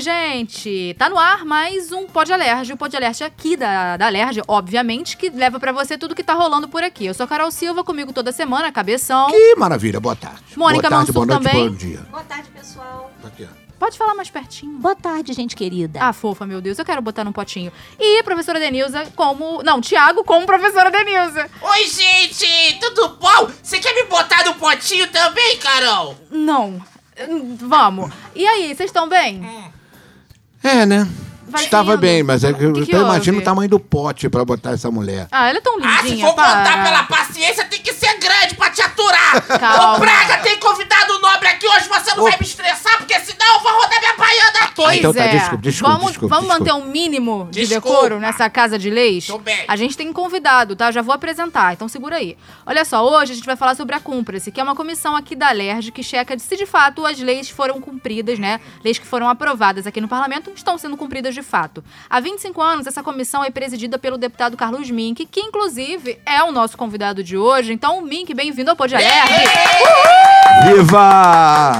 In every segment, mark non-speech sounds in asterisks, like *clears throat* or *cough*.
Oi, gente! Tá no ar mais um Pod Alerge. O Pod Alerge aqui da, da Alerge, obviamente, que leva pra você tudo que tá rolando por aqui. Eu sou a Carol Silva, comigo toda semana, cabeção. Que maravilha, boa tarde. Mônica boa tarde, Mansur boa noite, também. bom dia. Boa tarde, pessoal. Aqui, ó. Pode falar mais pertinho. Boa tarde, gente querida. Ah, fofa, meu Deus, eu quero botar num potinho. E professora Denilza como. Não, Tiago como professora Denilza. Oi, gente! Tudo bom? Você quer me botar no potinho também, Carol? Não. Hum, Vamos. E aí, vocês estão bem? É, né? Vai Estava bem, mas é que, O que que eu imagino o tamanho do pote pra botar essa mulher. Ah, ela é tão Ah, se lindinha, for para. contar pela paciência, tem que ser grande pra te aturar! Calma. Ô, Praga, tem convidado nobre aqui hoje, você não Ô. vai me estressar, porque senão eu vou rodar minha baiana aqui! Pois então tá, é. desculpa, desculpa, vamos desculpa, vamos desculpa. manter um mínimo de Desculpa. decoro nessa casa de leis? Tô bem. A gente tem convidado, tá? Já vou apresentar, então segura aí. Olha só, hoje a gente vai falar sobre a Cúmplice, que é uma comissão aqui da LERJ que checa se de fato as leis foram cumpridas, né? Leis que foram aprovadas aqui no parlamento estão sendo cumpridas de fato. Há 25 anos, essa comissão é presidida pelo deputado Carlos Mink, que inclusive é o nosso convidado de hoje. Então, Mink, bem-vindo ao Pod Alerj. Viva!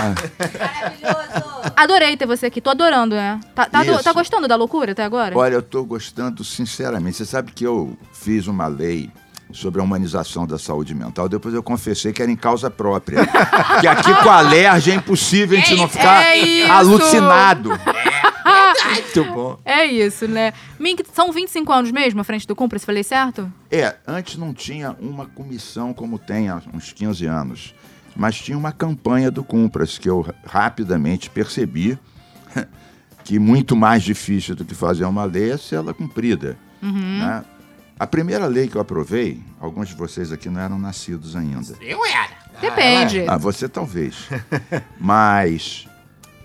Maravilhoso. Adorei ter você aqui, tô adorando, né? Tá, tá, do- tá gostando da loucura até agora? Olha, eu tô gostando sinceramente. Você sabe que eu fiz uma lei sobre a humanização da saúde mental, depois eu confessei que era em causa própria. *laughs* que aqui com a alergia é impossível a gente não ficar É alucinado. *laughs* Muito bom. É isso, né? Mink, são 25 anos mesmo à frente do Cúmplice, falei certo? É, antes não tinha uma comissão como tem há uns 15 anos, mas tinha uma campanha do Cumpras que eu rapidamente percebi *laughs* que muito mais difícil do que fazer uma lei é ser ela cumprida. né? A primeira lei que eu aprovei, alguns de vocês aqui não eram nascidos ainda. Eu era. Depende. Ah, você talvez. *laughs* Mas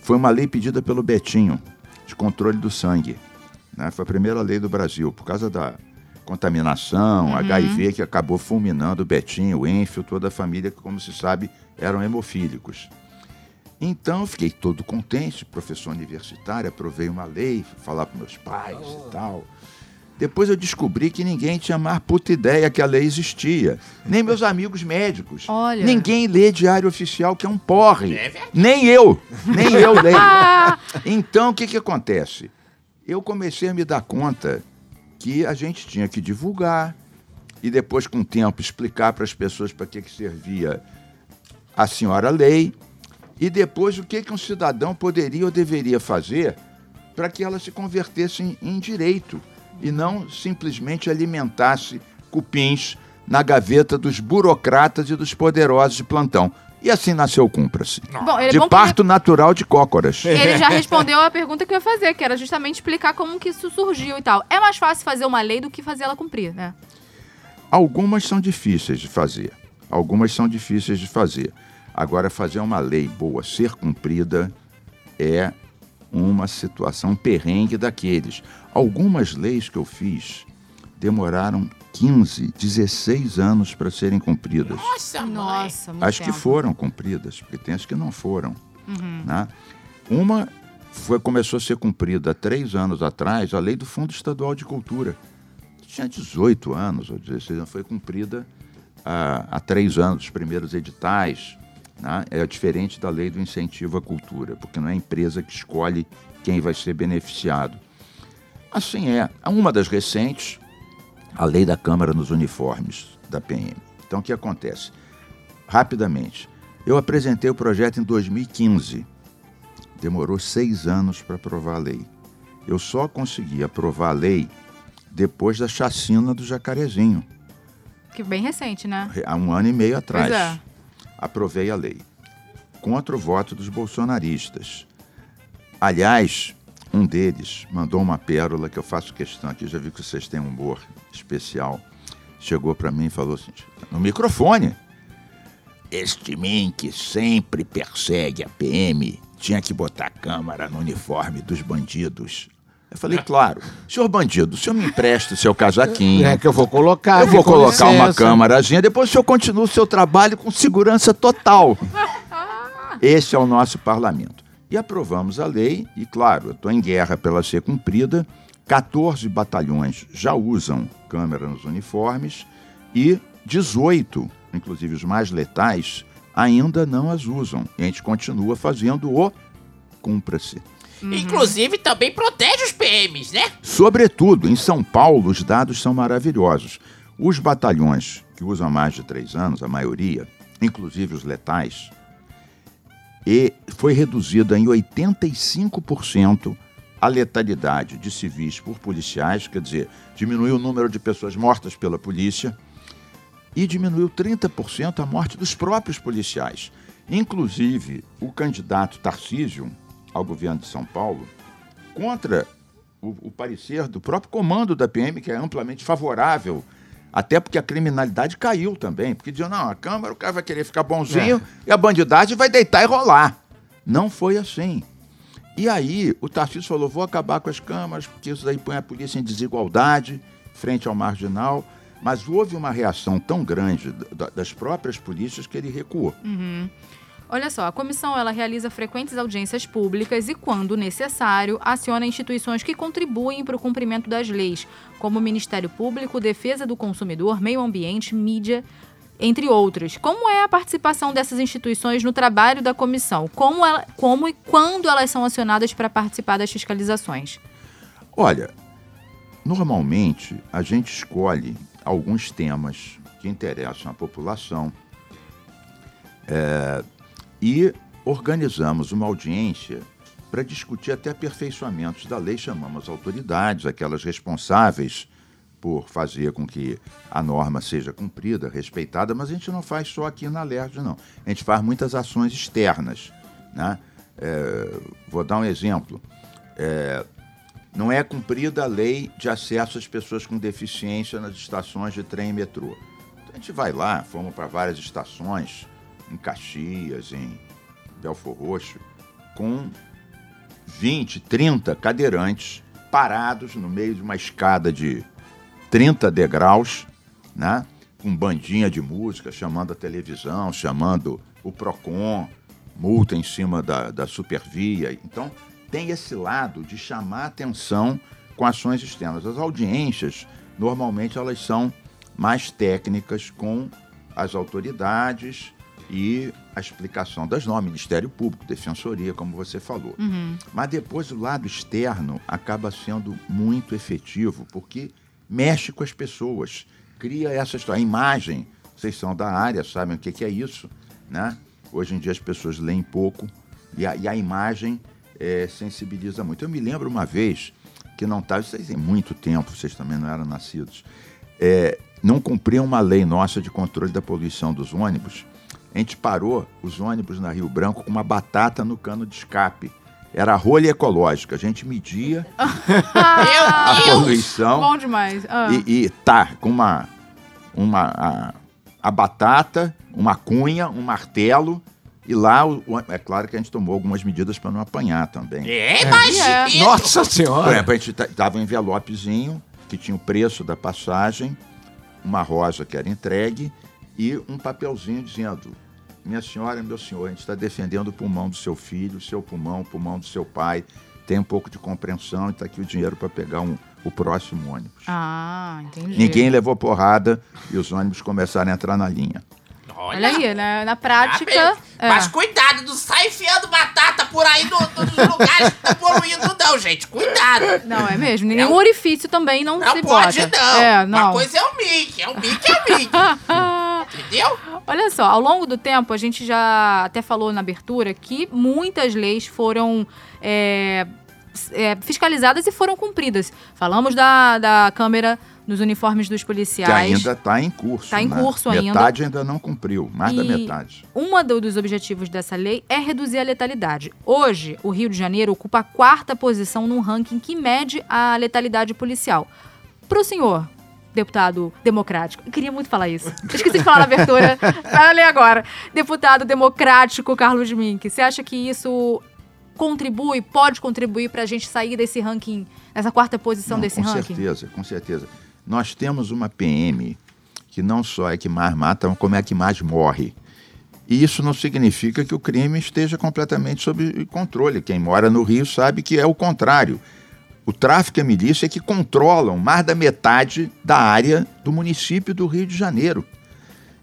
foi uma lei pedida pelo Betinho, de controle do sangue. né? Foi a primeira lei do Brasil, por causa da contaminação, HIV, que acabou fulminando o Betinho, o Enfio, toda a família, que, como se sabe, eram hemofílicos. Então, fiquei todo contente, professor universitário, aprovei uma lei, fui falar para meus pais e tal. Depois eu descobri que ninguém tinha mais puta ideia que a lei existia. Nem meus amigos médicos. Olha. Ninguém lê diário oficial, que é um porre. É verdade. Nem eu. Nem eu *laughs* leio. Então, o que, que acontece? Eu comecei a me dar conta que a gente tinha que divulgar e depois, com o tempo, explicar para as pessoas para que, que servia a senhora lei e depois o que, que um cidadão poderia ou deveria fazer para que ela se convertesse em, em direito e não simplesmente alimentasse cupins na gaveta dos burocratas e dos poderosos de plantão. E assim nasceu o Cumpra-se. bom, ele, é De parto natural de cócoras. ele, ele já *laughs* respondeu a pergunta que eu ia fazer, que era justamente explicar como que isso surgiu e tal. É mais fácil fazer uma lei do que fazer ela cumprir, né? Algumas são difíceis de fazer. Algumas são difíceis de fazer. Agora, fazer uma lei boa ser cumprida é uma situação perrengue daqueles. Algumas leis que eu fiz demoraram 15, 16 anos para serem cumpridas. Nossa, mãe. Nossa, muito As que foram cumpridas, porque tem as que não foram. né? Uma foi, começou a ser cumprida há três anos atrás, a lei do Fundo Estadual de Cultura. Tinha 18 anos ou 16 anos, foi cumprida há, há três anos, os primeiros editais. Né? É diferente da lei do incentivo à cultura, porque não é a empresa que escolhe quem vai ser beneficiado. Assim é. Uma das recentes, a lei da Câmara nos uniformes da PM. Então, o que acontece? Rapidamente, eu apresentei o projeto em 2015. Demorou seis anos para aprovar a lei. Eu só consegui aprovar a lei depois da chacina do Jacarezinho, Que bem recente, né? há um ano e meio atrás. Pois é. Aprovei a lei. Contra o voto dos bolsonaristas. Aliás, um deles mandou uma pérola que eu faço questão aqui, já vi que vocês têm um humor especial. Chegou para mim e falou assim, no microfone. este mim que sempre persegue a PM tinha que botar câmara no uniforme dos bandidos. Eu falei, claro, senhor bandido, o senhor me empresta o seu casaquinho. É que eu vou colocar. Eu vou colocar uma licença. câmarazinha, depois o senhor continua o seu trabalho com segurança total. Esse é o nosso parlamento. E aprovamos a lei, e claro, eu estou em guerra pela ser cumprida. 14 batalhões já usam câmera nos uniformes e 18, inclusive os mais letais, ainda não as usam. E a gente continua fazendo o cumpra-se. Inclusive, também protege PMs, né? Sobretudo, em São Paulo, os dados são maravilhosos. Os batalhões que usam há mais de três anos, a maioria, inclusive os letais, e foi reduzida em 85% a letalidade de civis por policiais, quer dizer, diminuiu o número de pessoas mortas pela polícia e diminuiu 30% a morte dos próprios policiais. Inclusive, o candidato Tarcísio ao governo de São Paulo, contra o, o parecer do próprio comando da PM, que é amplamente favorável, até porque a criminalidade caiu também, porque diziam, não, a Câmara, o cara vai querer ficar bonzinho e a bandidagem vai deitar e rolar. Não foi assim. E aí o Tarcísio falou, vou acabar com as câmaras, porque isso daí põe a polícia em desigualdade frente ao marginal. Mas houve uma reação tão grande da- das próprias polícias que ele recuou. Olha só, a comissão ela realiza frequentes audiências públicas e, quando necessário, aciona instituições que contribuem para o cumprimento das leis, como o Ministério Público, Defesa do Consumidor, Meio Ambiente, Mídia, entre outros. Como é a participação dessas instituições no trabalho da comissão? Como, ela- como e quando elas são acionadas para participar das fiscalizações? Olha, normalmente a gente escolhe alguns temas que interessam a população é, e organizamos uma audiência para discutir até aperfeiçoamentos da lei. Chamamos autoridades, aquelas responsáveis por fazer com que a norma seja cumprida, respeitada, mas a gente não faz só aqui na LERJ, não. A gente faz muitas ações externas. Né? É, vou dar um exemplo. É, não é cumprida a lei de acesso às pessoas com deficiência nas estações de trem e metrô. Então a gente vai lá, fomos para várias estações, em Caxias, em Belfor Roxo, com 20, 30 cadeirantes parados no meio de uma escada de 30 degraus, né? com bandinha de música, chamando a televisão, chamando o PROCON, multa em cima da, da supervia. Então, tem esse lado de chamar atenção com ações externas. As audiências, normalmente, elas são mais técnicas com as autoridades e a explicação das normas, Ministério Público, Defensoria, como você falou. Mas depois o lado externo acaba sendo muito efetivo, porque mexe com as pessoas, cria essa história. A imagem, vocês são da área, sabem o que, que é isso, né? Hoje em dia as pessoas leem pouco e a, e a imagem eh, sensibiliza muito. Eu me lembro uma vez que não estava, vocês têm muito tempo, vocês também não eram nascidos, eh, não cumpriam uma lei nossa de controle da poluição dos ônibus. A gente parou os ônibus na Rio Branco com uma batata no cano de escape. Era rolha ecológica. A gente media *laughs* a poluição Bom demais. Ah. e, e tá com uma, uma a, a batata, uma cunha, um martelo e lá o- o- é claro que a gente tomou algumas medidas para não apanhar também. É, imagina! Nossa Por senhora! exemplo, a gente dava um envelopezinho que tinha o preço da passagem, uma rosa que era entregue e um papelzinho dizendo: Minha senhora meu senhor, a gente está defendendo o pulmão do seu filho, o seu pulmão, o pulmão do seu pai. Tem um pouco de compreensão e está aqui o dinheiro para pegar um- o próximo ônibus. Ah, entendi. Ninguém levou porrada e os ônibus começaram a entrar na linha. Olha aí, né? na prática. é. Mas cuidado, não sai enfiando batata por aí no- nos lugares que tá poluindo, não, gente. Cuidado. Não, é mesmo. Nenhum É um- orifício também não, Não se pode, bota. não. É, não. Uma coisa é o Mickey, é o Mickey, é o Mickey. *laughs* Entendeu? Olha só, ao longo do tempo, a gente já até falou na abertura que muitas leis foram é, é, fiscalizadas e foram cumpridas. Falamos da, da câmera nos uniformes dos Que policiais. ainda está em curso. Tá em né? curso ainda. Metade ainda não cumpriu, mais da E- metade. Um do- dos objetivos dessa lei é reduzir a letalidade. Hoje, o Rio de Janeiro ocupa a quarta posição num ranking que mede a letalidade policial. Para o senhor, deputado democrático. Eu queria muito falar isso. Esqueci de falar na abertura. *laughs* Vai ler agora. Deputado democrático Carlos Mink. Você acha que isso contribui, pode contribuir para a gente sair desse ranking, dessa quarta posição Não, desse com ranking? certeza, com certeza. Nós temos uma PM que não só é que mais mata, como é que mais morre. E isso não significa que o crime esteja completamente sob controle. Quem mora no Rio sabe que é o contrário. O tráfico e a milícia é que controlam mais da metade da área do município do Rio de Janeiro.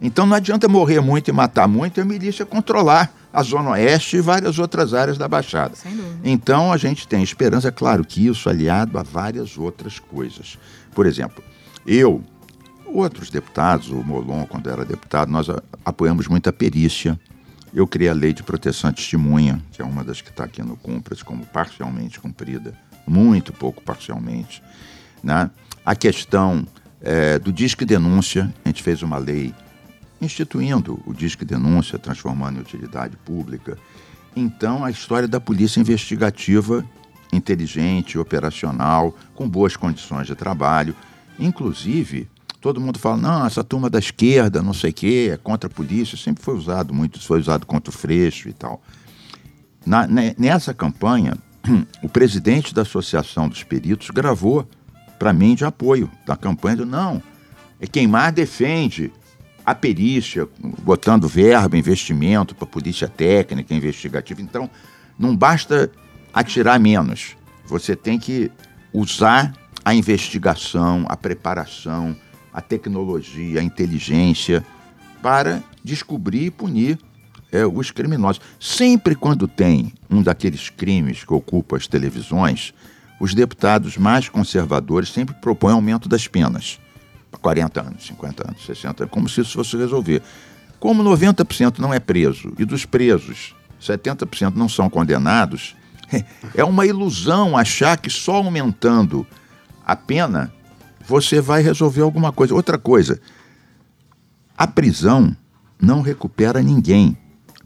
Então não adianta morrer muito e matar muito e a milícia controlar a Zona Oeste e várias outras áreas da Baixada. Sem dúvida. Então a gente tem esperança, claro que isso aliado a várias outras coisas. Por exemplo, eu, outros deputados, o Molon, quando era deputado, nós apoiamos muito a perícia. Eu criei a lei de proteção à testemunha, que é uma das que está aqui no Cumpras, como parcialmente cumprida, muito pouco parcialmente. Né? A questão eh, do disque denúncia, a gente fez uma lei instituindo o disque denúncia, transformando em utilidade pública. Então, a história da polícia investigativa, inteligente, operacional, com boas condições de trabalho. Inclusive, todo mundo fala, não, essa turma da esquerda, não sei o quê, é contra a polícia. Sempre foi usado muito, foi usado contra o Freixo e tal. Na- ne- nessa campanha, *clears throat* o presidente da Associação dos Peritos gravou para mim de apoio da campanha. Do, não, é quem mais defende a perícia, botando verba, investimento para polícia técnica, investigativa. Então, não basta atirar menos. Você tem que usar a investigação, a preparação, a tecnologia, a inteligência para descobrir e punir é, os criminosos. Sempre quando tem um daqueles crimes que ocupa as televisões, os deputados mais conservadores sempre propõem aumento das penas. Para 40 anos, 50 anos, 60 anos, como se isso fosse resolver. Como 90% não é preso e dos presos 70% não são condenados, *laughs* é uma ilusão achar que só aumentando a pena você vai resolver alguma coisa. Outra coisa, a prisão não recupera ninguém.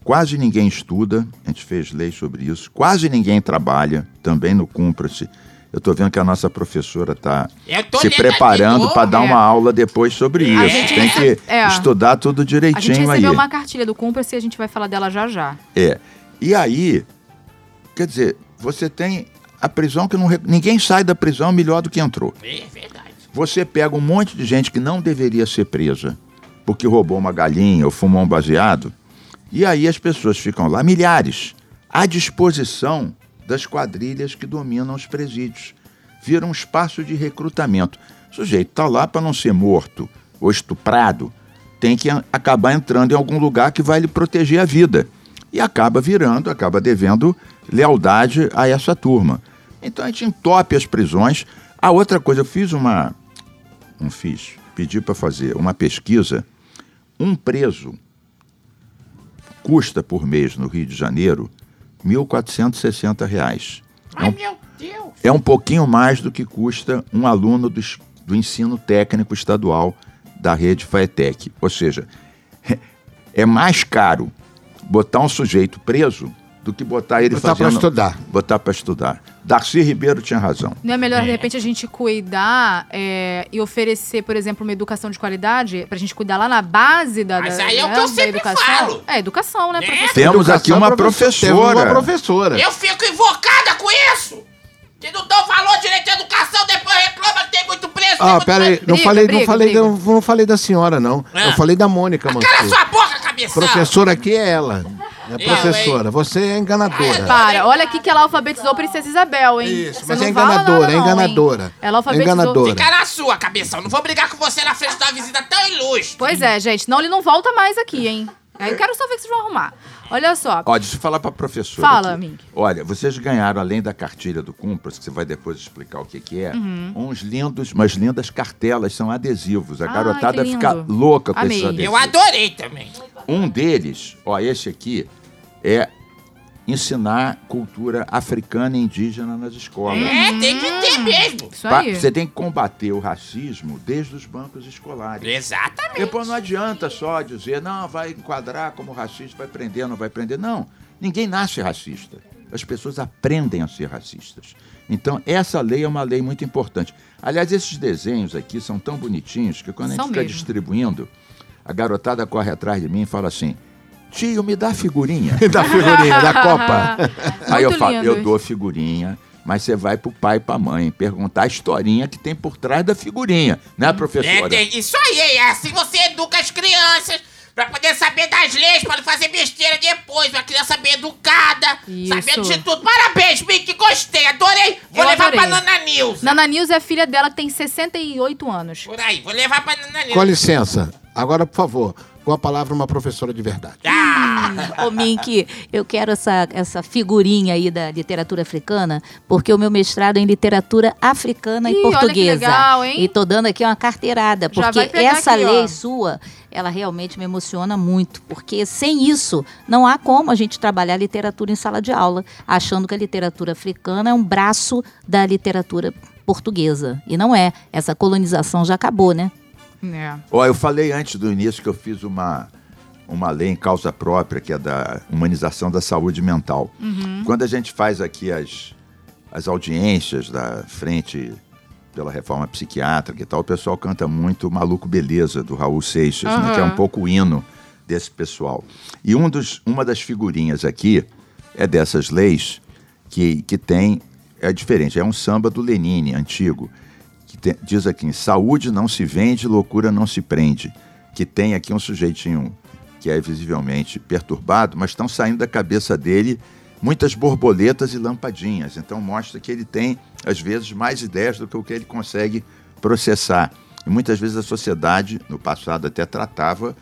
Quase ninguém estuda, a gente fez lei sobre isso, quase ninguém trabalha, também no Cumpra-se. Eu estou vendo que a nossa professora está tô se preparando para dar É. uma aula depois sobre A isso. gente Tem que é. estudar tudo A gente direitinho aí. recebeu uma cartilha do Cumpras e a gente vai falar dela já já. É. E aí, quer dizer, você tem a prisão que não, ninguém sai da prisão melhor do que entrou. É verdade. Você pega um monte de gente que não deveria ser presa porque roubou uma galinha ou fumou um baseado, e aí as pessoas ficam lá, milhares, à disposição das quadrilhas que dominam os presídios. Vira um espaço de recrutamento. O sujeito está lá para não ser morto ou estuprado, tem que acabar entrando em algum lugar que vai lhe proteger a vida. E acaba virando, acaba devendo lealdade a essa turma. Então a gente entope as prisões. A outra coisa, eu fiz uma. Não fiz, pedi para fazer uma pesquisa. Um preso custa por mês no Rio de Janeiro 1.460 reais. É Ai, um, meu Deus. é um pouquinho mais do que custa um aluno do, do ensino técnico estadual da rede FAETEC. Ou seja, *laughs* é mais caro botar um sujeito preso do que botar ele Botar pra fazendo... estudar. Botar para estudar. Darcy Ribeiro tinha razão. Não é melhor, de repente, a gente cuidar é, e oferecer, por exemplo, uma educação de qualidade pra gente cuidar lá na base da, Mas da, aí é o né, que eu sempre educação? falo. É, educação, né, Né? Temos aqui uma temos professora. Uma professora. Eu fico invocada com isso. Que não dão valor direito à educação, depois reclama que tem muito preso. tem Ah, pera aí, não Briga, falei, não briga, falei, não, não falei da senhora não. É. Eu falei da Mônica Cala Mansur. sua boca, cabeção. Professora aqui é ela. É Eu, professora. Você é enganadora. Para, olha aqui que ela alfabetizou Princesa Isabel, hein? Isso, Você mas não é enganadora, é não, enganadora. Ela alfabetizou. Enganadora. Fica na sua, cabeção. Não vou brigar com você na frente da visita tão ilustre. Pois é, gente, senão ele não volta mais aqui, hein? Aí eu quero só ver que vocês vão arrumar. Olha só. Ó, deixa eu falar para a professora. Fala, aqui. Mink. Olha, vocês ganharam, além da cartilha do Cumpras, que você vai depois explicar o que, que é, Uhum. uns lindos, umas lindas cartelas, são adesivos. A Ai, garotada fica louca com Amei. esses adesivos. Eu adorei também. Um deles, ó, esse aqui, é ensinar cultura africana e indígena nas escolas. É, tem que ter mesmo. Isso aí. Você tem que combater o racismo desde os bancos escolares. Exatamente. Depois não adianta só dizer, não, vai enquadrar como racista, vai prender, não vai prender. Não, ninguém nasce racista. as pessoas aprendem a ser racistas. Então, essa lei é uma lei muito importante. Aliás, esses desenhos aqui são tão bonitinhos que quando a São gente fica mesmo. distribuindo, a garotada corre atrás de mim e fala assim: Tio, me dá figurinha. *laughs* Da figurinha, da Copa. *laughs* Aí eu falo, lindos. eu dou figurinha, mas você vai pro pai e pra mãe perguntar a historinha que tem por trás da figurinha, né, É, professora? tem- isso aí, é assim você educa as crianças pra poder saber das leis, pra não fazer besteira depois. Uma criança bem educada, Isso. sabendo de tudo. Parabéns, Mickey, gostei, adorei. Vou Eu levar adorei. pra Nana News. Nana News é filha dela que tem 68 anos. Por aí, vou levar pra Nana News. Com licença. Agora, por favor, com a palavra uma professora de verdade. Ah, *laughs* Ô, Mink, eu quero essa, essa figurinha aí da literatura africana, porque o meu mestrado é em literatura africana Ih, e olha que portuguesa. legal, hein? E tô dando aqui uma carteirada, porque essa aqui, ó. lei sua, ela realmente me emociona muito, porque sem isso não há como a gente trabalhar literatura em sala de aula, achando que a literatura africana é um braço da literatura portuguesa. E não é. Essa colonização já acabou, né? É. Ó, eu falei antes do início que eu fiz uma, uma lei em causa própria, que é da humanização da saúde mental. Quando a gente faz aqui as, as audiências da frente pela reforma psiquiátrica e tal, o pessoal canta muito Maluco Beleza, do Raul Seixas, né, que é um Aham. pouco o hino desse pessoal. E um dos, uma das figurinhas aqui é dessas leis que, que tem, é diferente, é um samba do Lenine, antigo, que tem- diz aqui, saúde não se vende, loucura não se prende. Que tem aqui um sujeitinho que é visivelmente perturbado, mas estão saindo da cabeça dele muitas borboletas e lampadinhas. Então mostra que ele tem, às vezes, mais ideias do que o que ele consegue processar. E muitas vezes a sociedade, no passado, até tratava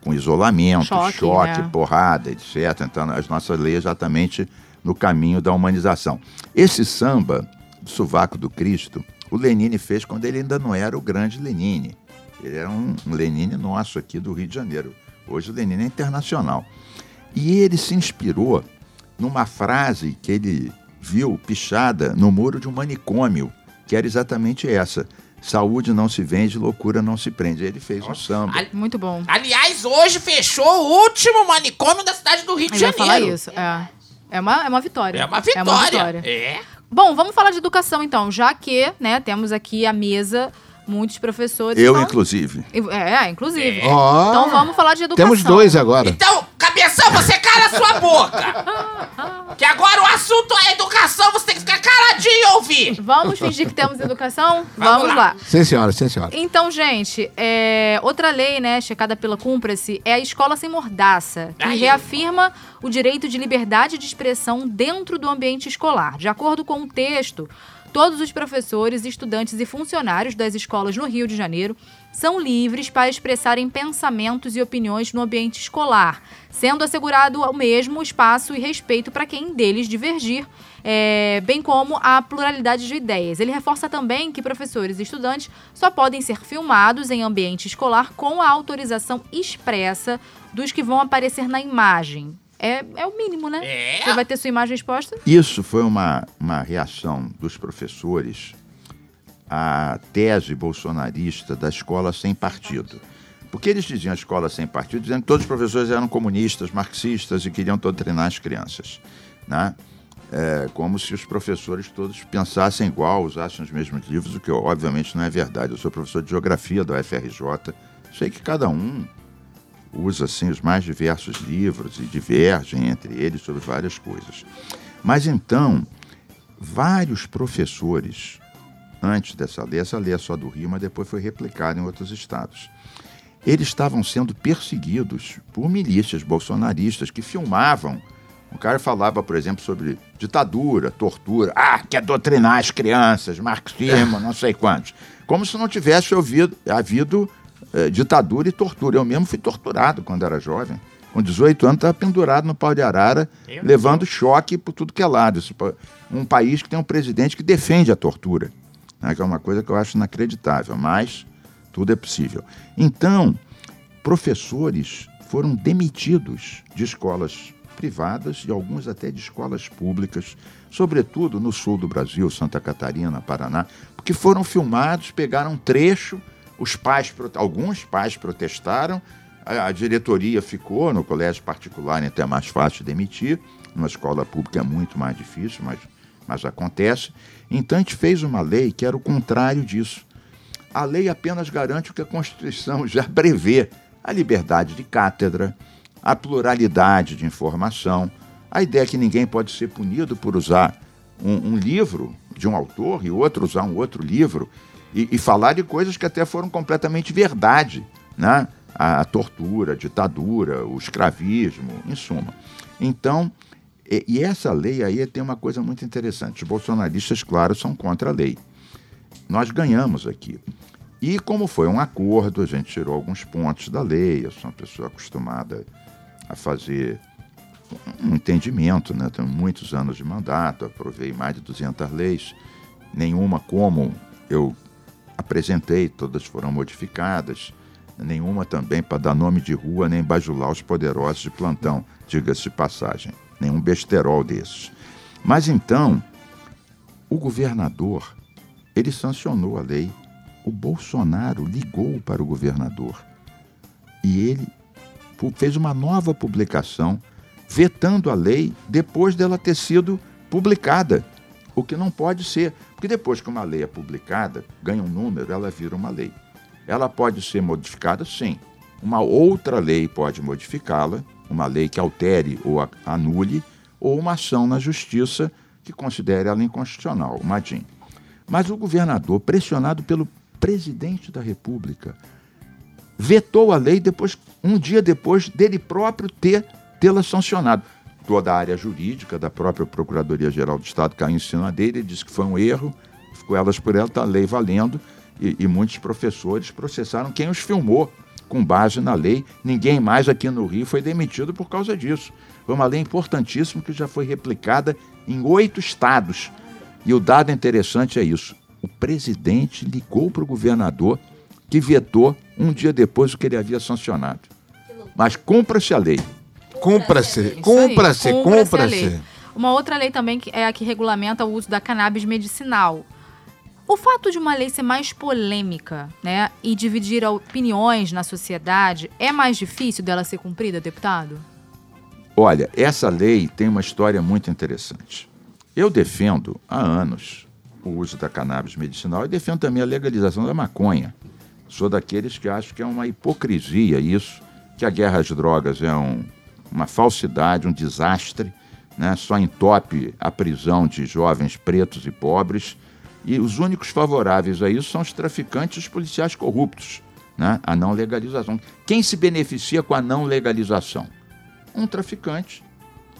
com isolamento, Choque, choque, né? porrada, etc. Então, as nossas leis exatamente no caminho da humanização. Esse samba, Sovaco do Cristo, o Lenine fez quando ele ainda não era o grande Lenine. Ele era um, Lenine nosso aqui do Rio de Janeiro. Hoje o Lenine é internacional. E ele se inspirou numa frase que ele viu pichada no muro de um manicômio, que era exatamente essa. Saúde não se vende, loucura não se prende. Ele fez um samba. Ali- Muito bom. Aliás, hoje fechou o último manicômio da cidade do Rio de vai falar Janeiro. isso. É. É uma, é uma vitória. É uma vitória. vitória. É. Bom, vamos falar de educação então, já que, né, temos aqui a mesa, muitos professores. Eu, então- inclusive. É, inclusive. Ó, Então vamos falar de educação. Temos dois agora. Então, cabeção, você cala a sua boca. *laughs* que agora o assunto é educação, você tem que ficar caladinho e ouvir. Vamos fingir que temos educação? Vamos Vamos, lá. lá. Sim, senhora, sim, senhora. Então, gente, é, outra lei, né, checada pela Cúmplice, é a escola sem mordaça, que Aí. reafirma o direito de liberdade de expressão dentro do ambiente escolar. De acordo com o texto, todos os professores, estudantes e funcionários das escolas no Rio de Janeiro são livres para expressarem pensamentos e opiniões no ambiente escolar, sendo assegurado o mesmo espaço e respeito para quem deles divergir, é, bem como a pluralidade de ideias. Ele reforça também que professores e estudantes só podem ser filmados em ambiente escolar com a autorização expressa dos que vão aparecer na imagem. É, é o mínimo, né? É. Você vai ter sua imagem exposta? Isso foi uma, uma reação dos professores à tese bolsonarista da escola sem partido. Porque eles diziam a escola sem partido, dizendo que todos os professores eram comunistas, marxistas e queriam doutrinar as crianças. Né? É, como se os professores todos pensassem igual, usassem os mesmos livros, o que obviamente não é verdade. Eu sou professor de geografia da UFRJ, sei que cada um usa assim os mais diversos livros e divergem entre eles sobre várias coisas. Mas então, vários professores, antes dessa lei, essa lei é só do Rio, mas depois foi replicada em outros estados. Eles estavam sendo perseguidos por milícias bolsonaristas que filmavam. O cara falava, por exemplo, sobre ditadura, tortura, ah, quer doutrinar as crianças, marxismo, não sei quantos. Como se não tivesse ouvido, havido eh, ditadura e tortura. Eu mesmo fui torturado quando era jovem. Com 18 anos, estava pendurado no pau de arara, levando choque por tudo que é lado. Um país que tem um presidente que defende a tortura, né, que é uma coisa que eu acho inacreditável, mas tudo é possível. Então, professores foram demitidos de escolas privadas e alguns até de escolas públicas, sobretudo no sul do Brasil, Santa Catarina, Paraná, porque foram filmados, pegaram um trecho, os pais, alguns pais protestaram, a, diretoria ficou no colégio particular, então é mais fácil demitir, Numa escola pública é muito mais difícil, mas, mas acontece. Então a gente fez uma lei que era o contrário disso. A lei apenas garante o que a Constituição *laughs* já prevê: a liberdade de cátedra, a pluralidade de informação, a ideia que ninguém pode ser punido por usar um, um livro de um autor e outro usar um outro livro e, e, falar de coisas que até foram completamente verdade, né? A, a tortura, a ditadura, o escravismo, em suma. Então, e, e essa lei aí tem uma coisa muito interessante. Os bolsonaristas, claro, são contra a lei. Nós ganhamos aqui. E como foi um acordo, a gente tirou alguns pontos da lei. Eu sou uma pessoa acostumada a fazer um entendimento, né? Tenho muitos anos de mandato, aprovei mais de 200 leis, nenhuma como eu apresentei, todas foram modificadas, nenhuma também para dar nome de rua nem bajular os poderosos de plantão, diga-se de passagem, nenhum besterol desses. Mas então, o governador, ele sancionou a lei, o Bolsonaro ligou para o governador e ele fez uma nova publicação vetando a lei depois dela ter sido publicada. O que não pode ser, porque depois que uma lei é publicada, ganha um número, ela vira uma lei. Ela pode ser modificada, sim. Uma outra lei pode modificá-la, uma lei que altere ou anule, ou uma ação na justiça que considere ela inconstitucional, uma DIN. Mas o governador, pressionado pelo presidente da República, vetou a lei depois, um dia depois dele próprio ter tê-la sancionado. Toda a área jurídica da própria Procuradoria-Geral do Estado caiu em cima dele, disse que foi um erro, ficou elas por ela, está a lei valendo, e, e muitos professores processaram quem os filmou com base na lei. Ninguém mais aqui no Rio foi demitido por causa disso. Foi uma lei importantíssima que já foi replicada em oito estados. E o dado interessante é isso: o presidente ligou para o governador que vetou um dia depois o que ele havia sancionado. Mas cumpra-se a lei. Cumpra-se, cumpra-se, cumpra-se. Uma outra lei também é a que regulamenta o uso da cannabis medicinal. O fato de uma lei ser mais polêmica, né, e dividir opiniões na sociedade, é mais difícil dela ser cumprida, deputado? Olha, essa lei tem uma história muito interessante. Eu defendo há anos o uso da cannabis medicinal e defendo também a legalização da maconha. Sou daqueles que acham que é uma hipocrisia isso, que a guerra às drogas é um, uma falsidade, um desastre, né? só entope a prisão de jovens pretos e pobres. E os únicos favoráveis a isso são os traficantes e os policiais corruptos, né? a não legalização. Quem se beneficia com a não legalização? Um traficante,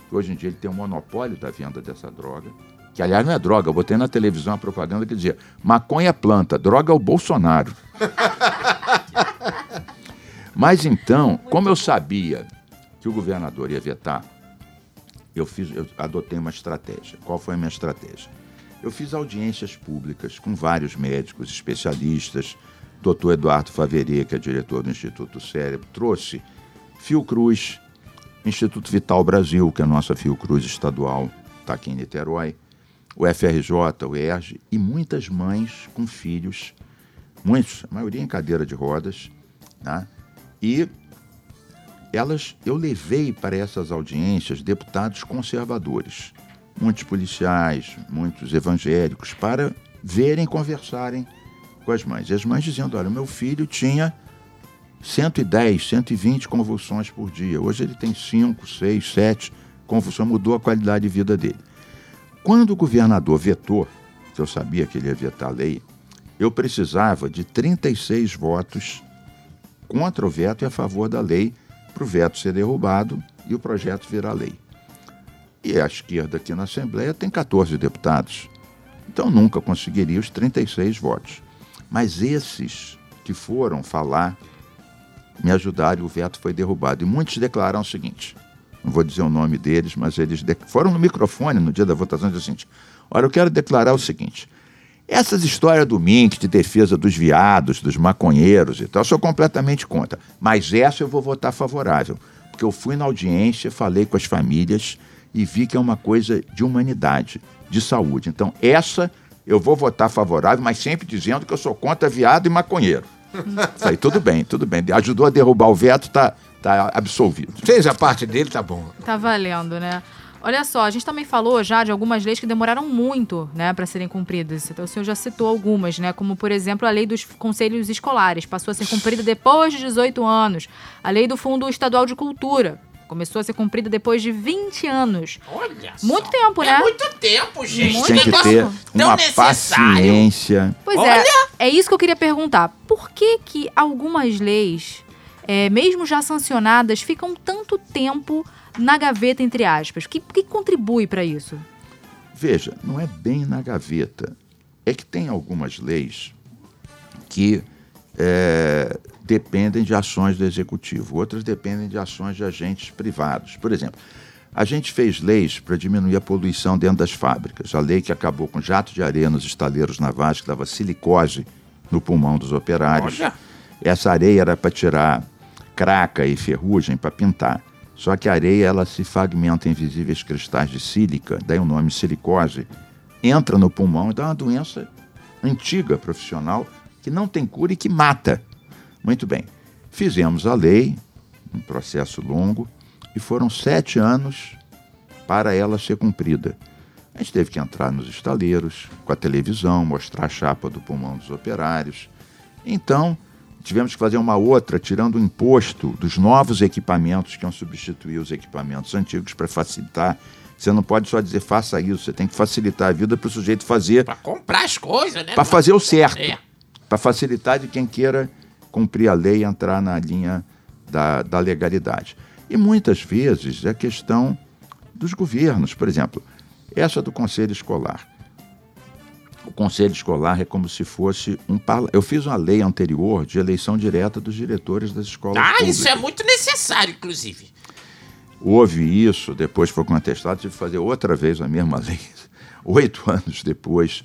que hoje em dia ele tem um monopólio da venda dessa droga, que aliás não é droga, eu botei na televisão a propaganda que dizia maconha é planta, droga é o Bolsonaro. *laughs* Mas então, como eu sabia que o governador ia vetar, eu, fiz, eu adotei uma estratégia. Qual foi a minha estratégia? Eu fiz audiências públicas com vários médicos, especialistas, doutor Eduardo Faveri, que é diretor do Instituto Cérebro, trouxe Fiocruz, Instituto Vital Brasil, que é a nossa Fiocruz estadual, está aqui em Niterói, o FRJ, o ERJ, e muitas mães com filhos, muitos, a maioria em cadeira de rodas, né? e elas, eu levei para essas audiências deputados conservadores, muitos policiais, muitos evangélicos, para verem, conversarem com as mães. E as mães dizendo: olha, meu filho tinha 110, 120 convulsões por dia. Hoje ele tem 5, 6, 7 convulsões, mudou a qualidade de vida dele. Quando o governador vetou, que eu sabia que ele ia vetar a lei, eu precisava de 36 votos contra o veto e a favor da lei para o veto ser derrubado e o projeto virar lei. E a esquerda aqui na Assembleia tem 14 deputados. Então nunca conseguiria os 36 votos. Mas esses que foram falar me ajudaram e o veto foi derrubado. E muitos declararam o seguinte: não vou dizer o nome deles, mas eles foram no microfone no dia da votação e disseram seguinte: olha, eu quero declarar o seguinte. Essas histórias do Mink de defesa dos viados, dos maconheiros e tal, eu sou completamente contra. Mas essa eu vou votar favorável. Porque eu fui na audiência, falei com as famílias e vi que é uma coisa de humanidade, de saúde. Então, essa eu vou votar favorável, mas sempre dizendo que eu sou contra viado e maconheiro. Falei, tudo bem, tudo bem. Ajudou a derrubar o veto, tá, tá absolvido. Fez a parte dele, tá bom. Tá valendo, né? Olha só, a gente também falou já de algumas leis que demoraram muito, né, para serem cumpridas. Então o senhor já citou algumas, né, como por exemplo a lei dos conselhos escolares, passou a ser cumprida depois de 18 anos. A lei do Fundo Estadual de Cultura começou a ser cumprida depois de 20 anos. Olha só. Muito tempo, né? É muito tempo, gente. Muito Tem que Negócio ter uma necessário. paciência. Pois Olha! é, é isso que eu queria perguntar. Por que que algumas leis, é, mesmo já sancionadas, ficam tanto tempo na gaveta, entre aspas? O que, que contribui para isso? Veja, não é bem na gaveta. É que tem algumas leis que é, dependem de ações do executivo, outras dependem de ações de agentes privados. Por exemplo, a gente fez leis para diminuir a poluição dentro das fábricas. A lei que acabou com jato de areia nos estaleiros navais, que dava silicose no pulmão dos operários. Olha. Essa areia era para tirar craca e ferrugem para pintar. Só que a areia ela se fragmenta em visíveis cristais de sílica, daí o nome silicose, entra no pulmão e dá uma doença antiga profissional que não tem cura e que mata. Muito bem. Fizemos a lei, um processo longo, e foram sete anos para ela ser cumprida. A gente teve que entrar nos estaleiros, com a televisão, mostrar a chapa do pulmão dos operários. Então, tivemos que fazer uma outra, tirando o imposto dos novos equipamentos que iam substituir os equipamentos antigos para facilitar. Você não pode só dizer faça isso, você tem que facilitar a vida para o sujeito fazer, Pra comprar as coisas, né? para fazer o certo, É. para facilitar de quem queira cumprir a lei e entrar na linha da, da legalidade. E muitas vezes é questão dos governos, por exemplo, essa do conselho escolar. O conselho escolar é como se fosse um Eu fiz uma lei anterior de eleição direta dos diretores das escolas Ah, públicas. isso é muito necessário, inclusive. Houve isso, depois foi contestado, tive que fazer outra vez a mesma *laughs* lei, oito anos depois.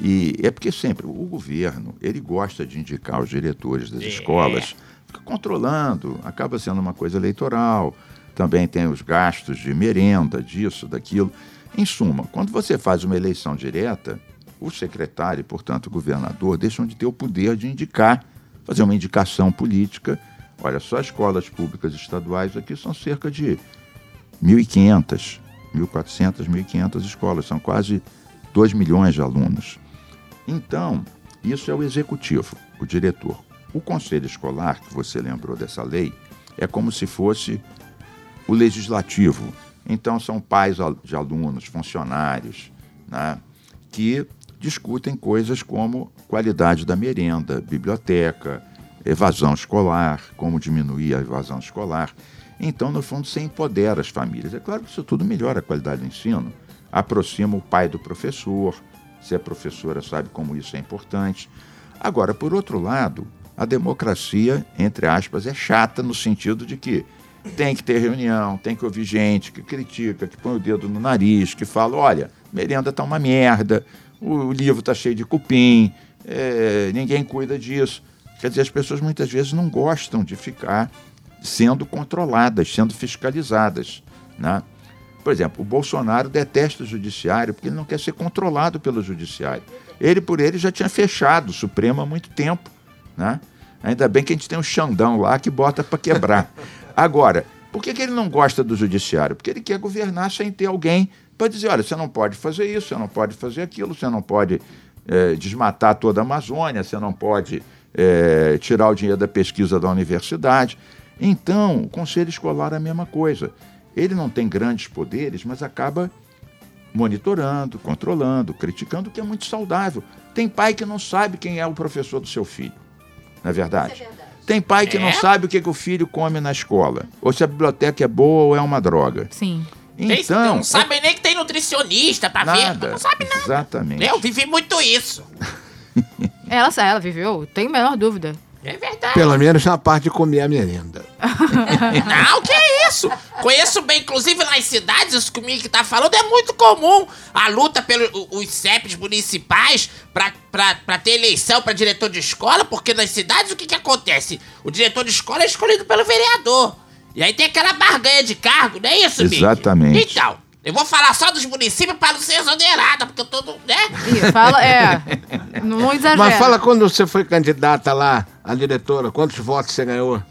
E é porque sempre o governo, ele gosta de indicar os diretores das É. escolas, fica controlando, acaba sendo uma coisa eleitoral, também tem os gastos de merenda, disso, daquilo. Em suma, quando você faz uma eleição direta, o secretário e, portanto, o governador deixam de ter o poder de indicar, fazer uma indicação política. Olha, só as escolas públicas estaduais aqui são cerca de 1.500, 1.400, 1.500 escolas, são quase 2 milhões de alunos. Então, isso é o executivo, o diretor. O conselho escolar, que você lembrou dessa lei, é como se fosse o legislativo. Então, são pais de alunos, funcionários, né, que discutem coisas como qualidade da merenda, biblioteca, evasão escolar, como diminuir a evasão escolar. Então, no fundo, você empodera as famílias. É claro que isso tudo melhora a qualidade do ensino, aproxima o pai do professor, se a professora sabe como isso é importante. Agora, por outro lado, a democracia, entre aspas, é chata no sentido de que tem que ter reunião, tem que ouvir gente que critica, que põe o dedo no nariz, que fala, olha, merenda tá uma merda, o livro tá cheio de cupim, é, ninguém cuida disso. Quer dizer, as pessoas muitas vezes não gostam de ficar sendo controladas, sendo fiscalizadas, né? Por exemplo, o Bolsonaro detesta o judiciário porque ele não quer ser controlado pelo judiciário. Ele por ele já tinha fechado o Supremo há muito tempo, né? Ainda bem que a gente tem um Xandão lá que bota para quebrar. *laughs* Agora, por que, que ele não gosta do judiciário? Porque ele quer governar sem ter alguém para dizer, olha, você não pode fazer isso, você não pode fazer aquilo, você não pode eh, desmatar toda a Amazônia, você não pode eh, tirar o dinheiro da pesquisa da universidade. Então, o conselho escolar é a mesma coisa. Ele não tem grandes poderes, mas acaba monitorando, controlando, criticando, o que é muito saudável. Tem pai que não sabe quem é o professor do seu filho, não é verdade? Tem pai que não É? sabe o que, que o filho come na escola, ou se a biblioteca é boa ou é uma droga. Sim. Então, não sabem nem que tem nutricionista pra ver. nada. Não sabe nada. Exatamente. Eu vivi muito isso. *laughs* Ela, ela viveu, tenho a menor dúvida. É verdade. Pelo menos na parte de comer a merenda. *laughs* Não, que é isso? Conheço bem, inclusive nas cidades, isso comigo que tá falando, é muito comum a luta pelos os CEPs municipais pra, pra, pra ter eleição pra diretor de escola, porque nas cidades o que que acontece? O diretor de escola é escolhido pelo vereador. E aí tem aquela barganha de cargo, não é isso, Mickey? Exatamente. Então, eu vou falar só dos municípios pra não ser exonerada, porque eu tô, no- né? Ih, fala, é. Não exagera. Mas fala quando você foi candidata lá, a diretora, quantos votos você ganhou?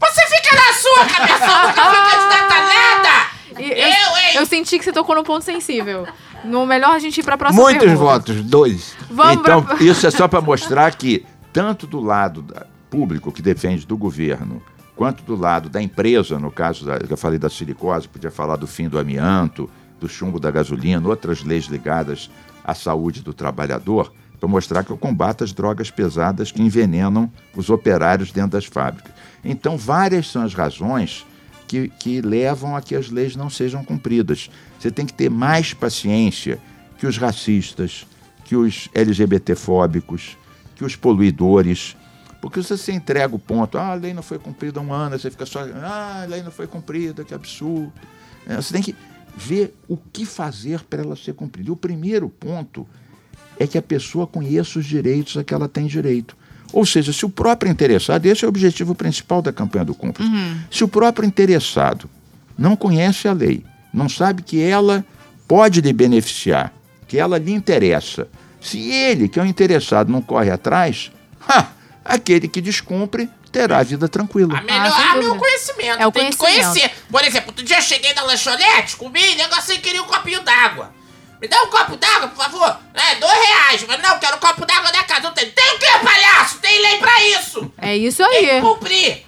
Você fica na sua, cabeção, nunca foi candidata a nada! E Eu, hein? eu senti que você tocou num ponto sensível. No melhor a gente ir pra próxima Muitos pergunta. votos, dois. Vamos então, pra... isso é só para mostrar que, tanto do lado da- público, que defende do governo, quanto do lado da empresa, no caso da, eu falei da silicose, podia falar do fim do amianto, do chumbo da gasolina, outras leis ligadas à saúde do trabalhador, para mostrar que eu combato as drogas pesadas que envenenam os operários dentro das fábricas. Então, várias são as razões que, que levam a que as leis não sejam cumpridas. Você tem que ter mais paciência que os racistas, que os LGBTfóbicos, que os poluidores. Porque se você entrega o ponto, ah, a lei não foi cumprida há um ano, você fica só, ah, a lei não foi cumprida, que absurdo. É, você tem que ver o que fazer para ela ser cumprida. E o primeiro ponto é que a pessoa conheça os direitos a que ela tem direito. Ou seja, se o próprio interessado, esse é o objetivo principal da campanha do cúmplice, se o próprio interessado não conhece a lei, não sabe que ela pode lhe beneficiar, que ela lhe interessa, se ele, que é o interessado, não corre atrás, ha, aquele que descumpre terá a vida tranquila. A melhor sem ah, meu conhecimento. É o tem que conhecimento. conhecer. Por exemplo, outro dia eu cheguei na lanchonete, comi, negocinho queria um copinho d'água. Me dá um copo d'água, por favor. É, dois reais. Mas não, quero um copo d'água da casa. Não tem. Tem o quê, palhaço? Tem lei pra isso. É isso Tem que aí. cumprir.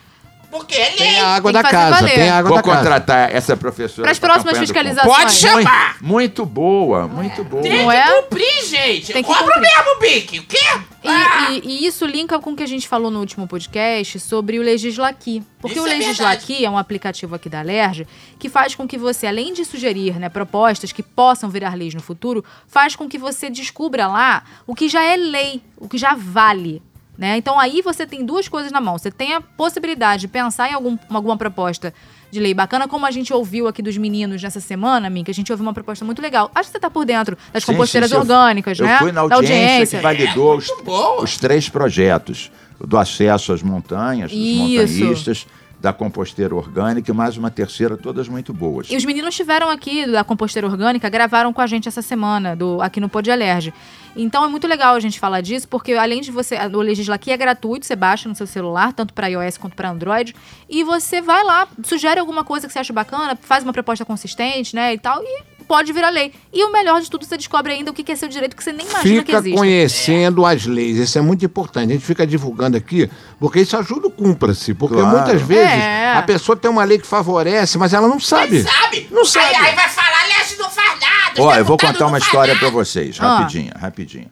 Porque é lei. Tem a água Tem da que fazer casa, valer. tem a água Vou da casa. contratar essa professora. Para as pra próximas campanha do cúmplice. fiscalizações. Pode chamar. Muito boa, muito boa. Tem Não que é? cumprir, gente. Tem que Cobra cumprir. mesmo, Bic. O quê? E, Ah, e- e isso linka com o que a gente falou no último podcast sobre o Legislaqui. Porque Isso o é Legislaqui é, um aplicativo aqui da Lerge que faz com que você, além de sugerir né, propostas que possam virar leis no futuro, faz com que você descubra lá o que já é lei, o que já vale. Né? Então aí você tem duas coisas na mão. Você tem a possibilidade de pensar em algum, alguma proposta de lei bacana, como a gente ouviu aqui dos meninos nessa semana, Min, que a gente ouviu uma proposta muito legal. Acho que você tá por dentro das Sim, composteiras sim, sim, eu- orgânicas, eu né? fui na da audiência, que validou os, muito boa. os três projetos. O do acesso às montanhas, dos Isso. montanhistas, da composteira orgânica e mais uma terceira, todas muito boas. E os meninos estiveram aqui da Composteira Orgânica, gravaram com a gente essa semana, do, aqui no Pod Alerge. Então é muito legal a gente falar disso, porque além de você. O Legisla aqui é gratuito, você baixa no seu celular, tanto para iOS quanto para Android. E você vai lá, sugere alguma coisa que você acha bacana, faz uma proposta consistente, né? E tal, e pode virar lei. E o melhor de tudo, você descobre ainda o que que é seu direito que você nem imagina que Fica existe. conhecendo as leis, isso é muito importante. A gente fica divulgando aqui, porque isso ajuda o cúmplice. Porque Claro. muitas vezes É. a pessoa tem uma lei que favorece, mas ela não sabe. Quem sabe? Não sabe. Aí, aí vai falar, Leste não faz nada. Ó, eu vou contar não uma história para vocês, Ah. rapidinho, rapidinho.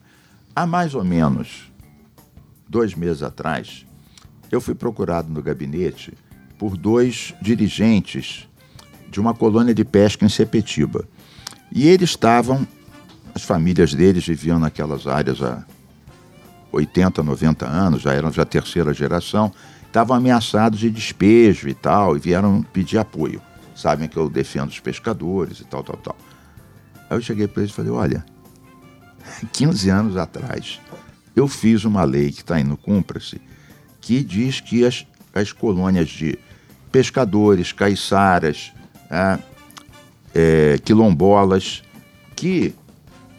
Há mais ou menos dois meses atrás, eu fui procurado no gabinete por dois dirigentes de uma colônia de pesca em Sepetiba. E eles estavam, as famílias deles viviam naquelas áreas há 80, 90 anos, já eram já terceira geração, estavam ameaçados de despejo e tal, e vieram pedir apoio. Sabem que eu defendo os pescadores e tal, tal, tal. Aí eu cheguei para eles e falei, olha, 15 anos atrás, eu fiz uma lei que está no Cumpra-se, que diz que as, as colônias de pescadores, caiçaras, ah, é, quilombolas, que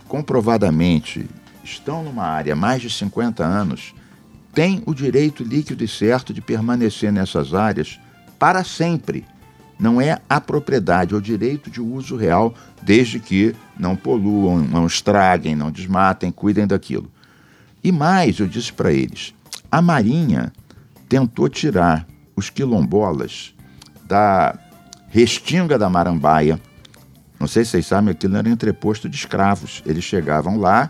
comprovadamente estão numa área há mais de 50 anos, têm o direito líquido e certo de permanecer nessas áreas para sempre. Não é a propriedade, é o direito de uso real, desde que não poluam, não estraguem, não desmatem, cuidem daquilo. E mais, eu disse para eles: a Marinha tentou tirar os quilombolas da restinga da Marambaia. Não sei se vocês sabem, aquilo era entreposto de escravos. Eles chegavam lá,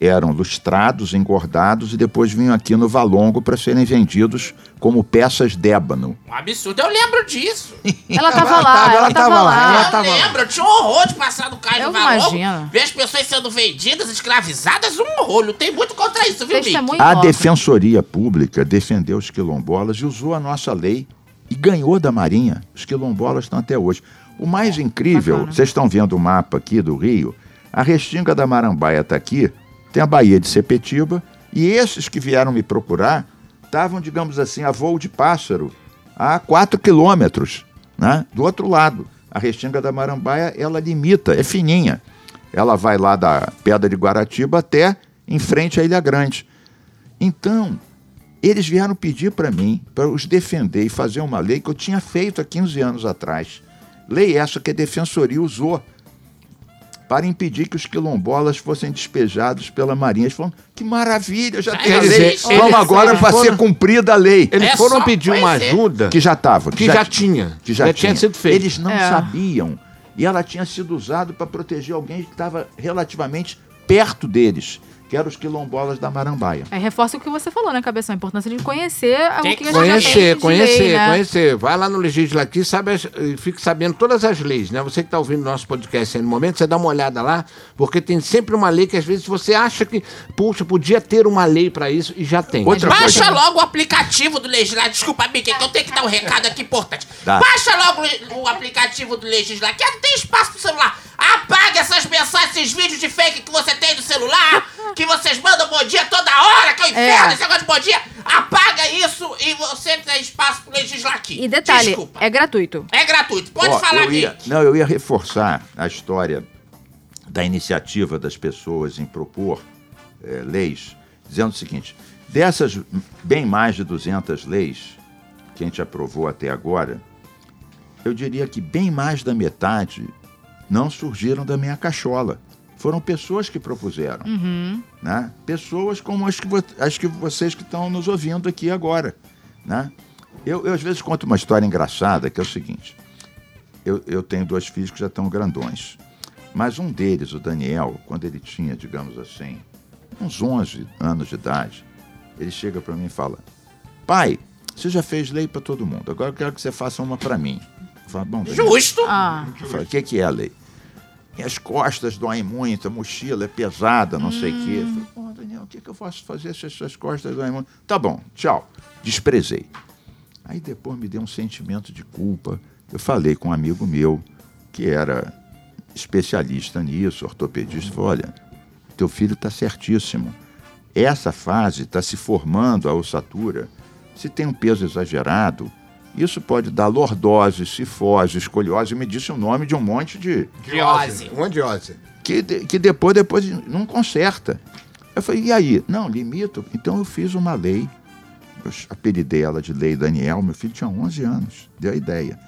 eram lustrados, engordados e depois vinham aqui no Valongo para serem vendidos como peças d'ébano. Um absurdo, eu lembro disso. *laughs* Ela tava lá, ela ela tava tava lá, lá. ela eu tava lá. lembro, eu tinha um horror de passar no carro Eu no Valongo, imagino. ver as pessoas sendo vendidas, escravizadas, um horror. Lutei muito contra isso, viu? Testemunho A nosso. Defensoria Pública defendeu os quilombolas e usou a nossa lei e ganhou da Marinha. Os quilombolas estão até hoje. O mais incrível, bacana. vocês estão vendo o mapa aqui do Rio, a restinga da Marambaia está aqui, tem a Baía de Sepetiba, e esses que vieram me procurar estavam, digamos assim, a voo de pássaro, a 4 quilômetros, né? do outro lado. A restinga da Marambaia, ela limita, é fininha. Ela vai lá da Pedra de Guaratiba até em frente à Ilha Grande. Então, eles vieram pedir para mim, para os defender e fazer uma lei que eu tinha feito há 15 anos atrás. Lei essa que a Defensoria usou para impedir que os quilombolas fossem despejados pela Marinha. Eles falaram, que maravilha, já tem a existe. lei. Eles Vamos agora foram- para ser cumprida a lei. Eles É foram pedir uma ajuda Que já estava. que já tinha. Que já, Já tinha sido feito. Eles não É. sabiam. E ela tinha sido usada para proteger alguém que estava relativamente perto deles, que eram os quilombolas da Marambaia. É, reforça o que você falou, né, Cabeção? A importância de conhecer o que, que a gente Conhecer, conhecer, lei, né? conhecer. Vai lá no Legislativo sabe as- e fique sabendo todas as leis, né? Você que está ouvindo nosso podcast aí no momento, você dá uma olhada lá, porque tem sempre uma lei que às vezes você acha que, puxa, podia ter uma lei para isso e já tem. Outra Baixa coisa. logo o aplicativo do Legislativo. Desculpa, Mickey, que eu tenho que dar um recado aqui importante. Dá. Baixa logo o- aplicativo do Legislativo. que Não tem espaço pro celular. Apague essas mensagens, esses vídeos de fake que você tem no celular. Que vocês mandam bom dia toda hora, que é o inferno, É. esse negócio de bom dia. Apaga isso e você tem espaço pro Legislativo. E detalhe, Desculpa. é gratuito. É gratuito. Pode Ó, falar, eu ia. Não, eu ia reforçar a história da iniciativa das pessoas em propor eh, leis, dizendo o seguinte: dessas bem mais de 200 leis que a gente aprovou até agora, eu diria que bem mais da metade não surgiram da minha cachola. Foram pessoas que propuseram. Né? Pessoas como as que, as que vocês que estão nos ouvindo aqui agora. Né? Eu, eu, às vezes, conto uma história engraçada, que é o seguinte. Eu, eu tenho dois filhos que já estão grandões. Mas um deles, o Daniel, quando ele tinha, digamos assim, uns 11 anos de idade, ele chega para mim e fala: Pai, você já fez lei para todo mundo, agora eu quero que você faça uma para mim. Eu falo, Bom, Justo. Ah, falei, o que, que é a lei? Minhas costas doem muito, a mochila é pesada, não sei o quê. Eu falei, pô, Daniel, o que, que eu posso fazer se as suas costas doem muito? Tá bom, tchau. Desprezei. Aí depois me deu um sentimento de culpa. Eu falei com um amigo meu, que era especialista nisso, ortopedista, falou, olha, teu filho está certíssimo. Essa fase está se formando a ossatura. Se tem um peso exagerado, isso pode dar lordose, cifose, escoliose. Me disse o nome de um monte de. Criose. Uma diose. que, de- que depois, depois não conserta. Eu falei, e aí? Não, limito. Então eu fiz uma lei. Eu apelidei ela de Lei Daniel. Meu filho tinha 11 anos. Deu a ideia.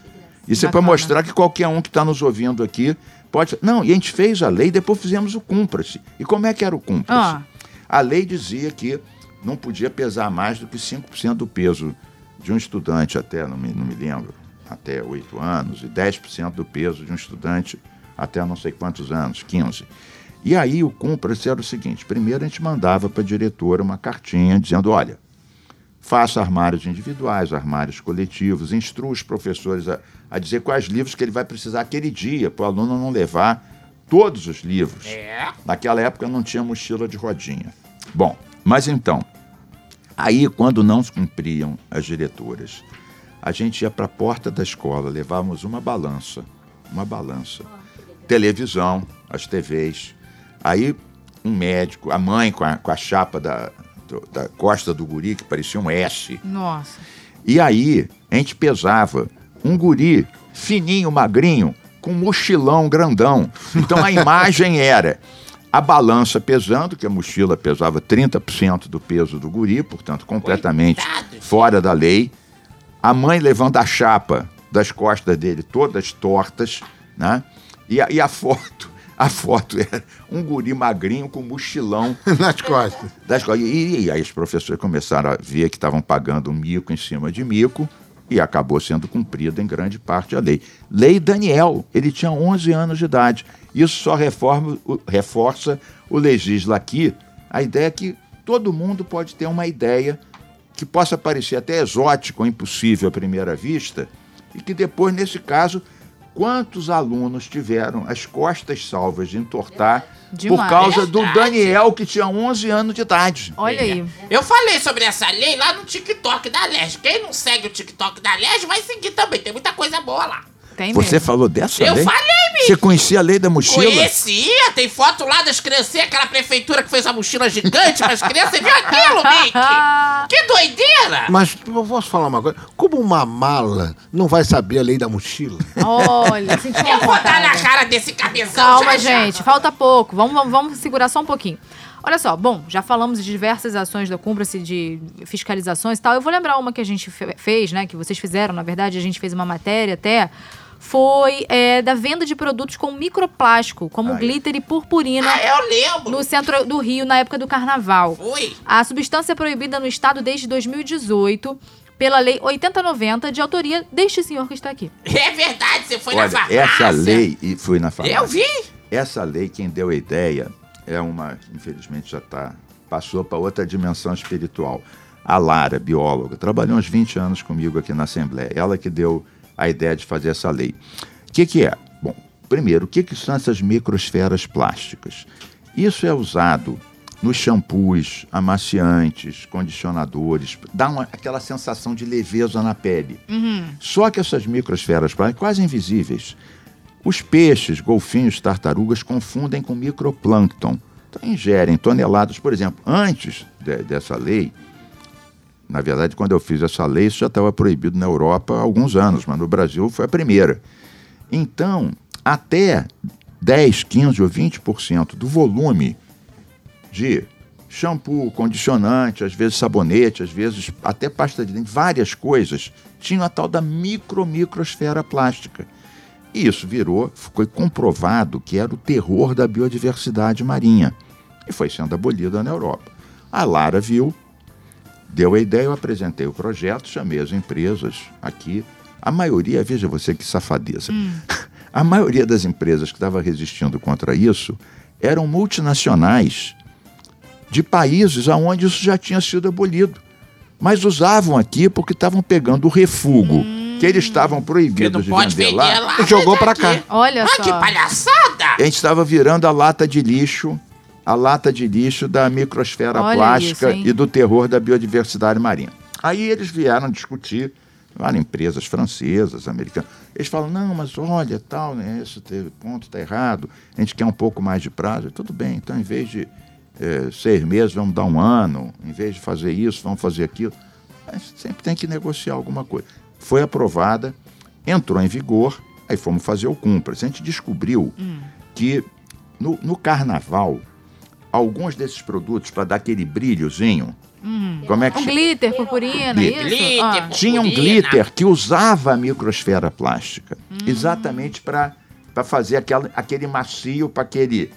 Isso é para Bacana. mostrar que qualquer um que está nos ouvindo aqui pode. Não, e a gente fez a lei, depois fizemos o cumpra-se. E como é que era o cumpra-se? Ah. A lei dizia que não podia pesar mais do que 5% do peso de um estudante até, não me, não me lembro, até 8 anos, e 10% do peso de um estudante até não sei quantos anos, 15. E aí o cumpra-se era o seguinte: primeiro a gente mandava para a diretora uma cartinha dizendo: olha, faça armários individuais, armários coletivos, instrua os professores a, a dizer quais livros que ele vai precisar aquele dia, para o aluno não levar todos os livros. É. Naquela época não tinha mochila de rodinha. Bom, mas então, aí quando não cumpriam as diretoras, a gente ia para a porta da escola, levávamos uma balança, uma balança, televisão, as TVs, aí um médico, a mãe com a, com a chapa da, da costa do guri, que parecia um S, nossa. e aí, a gente pesava um guri fininho, magrinho, com mochilão grandão. Então a *laughs* imagem era a balança pesando, que a mochila pesava 30% do peso do guri, portanto, completamente Coitado. fora da lei. A mãe levando a chapa das costas dele todas tortas, né? E a, e a foto, a foto era um guri magrinho com mochilão *laughs* Nas costas. das co- e, e aí os professores começaram a ver que estavam pagando mico em cima de mico e acabou sendo cumprida em grande parte a lei. Lei Daniel, ele tinha 11 anos de idade. Isso só reforma, reforça o legisla aqui a ideia que todo mundo pode ter uma ideia que possa parecer até exótico ou impossível à primeira vista e que depois, nesse caso, quantos alunos tiveram as costas salvas de entortar por causa do. Daniel, que tinha 11 anos de idade. Olha aí. Eu falei sobre essa lei lá no TikTok da LERJ. Quem não segue o TikTok da LERJ vai seguir também. Tem muita coisa boa lá. Tem Você mesmo. falou dessa Eu lei? falei, Você conhecia a lei da mochila? Conhecia, tem foto lá das criancinhas, aquela prefeitura que fez a mochila gigante para as crianças. Você viu aquilo, Mickey? *laughs* Que doideira! Mas eu posso falar uma coisa? Como uma mala não vai saber a lei da mochila? Olha, senti uma Eu vou dar na cara desse cabeção Calma, já, já. gente. Falta pouco. Vamos, vamos, vamos segurar só um pouquinho. Olha só, bom, já falamos de diversas ações da Cumpra-se de fiscalizações e tal. Eu vou lembrar uma que a gente fe- fez, né? Que vocês fizeram, na verdade, a gente fez uma matéria até foi é, da venda de produtos com microplástico, como Ai. glitter e purpurina, Ah, eu lembro. no centro do Rio na época do carnaval. Fui. A substância é proibida no estado desde 2018 pela Lei 8090, de autoria deste senhor que está aqui. É verdade, você foi na Olha, farmácia. essa lei, e fui na farmácia. Eu vi. Essa lei, quem deu a ideia, é uma, infelizmente já tá, passou para outra dimensão espiritual. A Lara, bióloga, trabalhou uns 20 anos comigo aqui na Assembleia. Ela que deu a ideia de fazer essa lei. O que, que é? Bom, primeiro, o que, que são essas microsferas plásticas? Isso é usado nos shampoos, amaciantes, condicionadores, dá uma, aquela sensação de leveza na pele. Só que essas microsferas plásticas, quase invisíveis, os peixes, golfinhos, tartarugas confundem com microplâncton. Então ingerem toneladas, por exemplo, antes de- dessa lei, na verdade, quando eu fiz essa lei, isso já estava proibido na Europa há alguns anos, mas no Brasil foi a primeira. Então, até 10, 15 ou 20% do volume de shampoo, condicionante, às vezes sabonete, às vezes até pasta de dente, várias coisas, tinham a tal da micro microsfera plástica. E isso virou, foi comprovado que era o terror da biodiversidade marinha. E foi sendo abolida na Europa. A Lara viu, deu a ideia, eu apresentei o projeto, chamei as empresas aqui. A maioria, veja você que safadeza, *laughs* a maioria das empresas que estava resistindo contra isso eram multinacionais de países onde isso já tinha sido abolido. Mas usavam aqui porque estavam pegando o refugo que eles estavam Porque não proibidos de pode vender vender lá. lá. E jogou aqui. cá. Olha Ah, só. que palhaçada! A gente estava virando a lata de lixo, a lata de lixo da microsfera Olha plástica isso, e do terror da biodiversidade marinha. Aí eles vieram discutir, várias empresas francesas, americanas. Eles falam, não, mas olha, tal, né, esse ponto está errado, a gente quer um pouco mais de prazo. Tudo bem, então em vez de eh, seis meses, vamos dar um ano, em vez de fazer isso, vamos fazer aquilo. Mas sempre tem que negociar alguma coisa. Foi aprovada, entrou em vigor, aí fomos fazer o cumpras. A gente descobriu que no, no carnaval, alguns desses produtos, para dar aquele brilhozinho, como é que Um chama? glitter, purpurina, Glitter. isso? Glitter, Ah. Tinha um Purpurina. glitter que usava a microsfera plástica, exatamente para fazer aquela, aquele macio, para aquele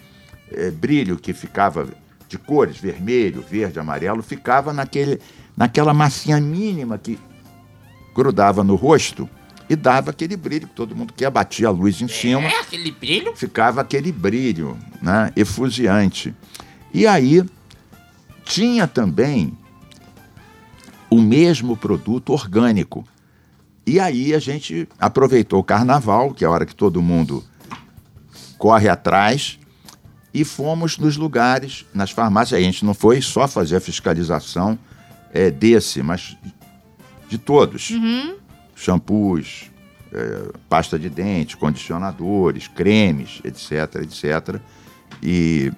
eh, brilho que ficava de cores, vermelho, verde, amarelo, ficava naquele, naquela massinha mínima que grudava no rosto e dava aquele brilho que todo mundo quer, batia a luz em cima É aquele brilho. ficava aquele brilho né, efusiante. E aí tinha também o mesmo produto orgânico. E aí a gente aproveitou o carnaval, que é a hora que todo mundo corre atrás, e fomos nos lugares, nas farmácias. A gente não foi só fazer a fiscalização eh, desse, mas de todos. Shampoos, eh, pasta de dente, condicionadores, cremes, etc, etc. E,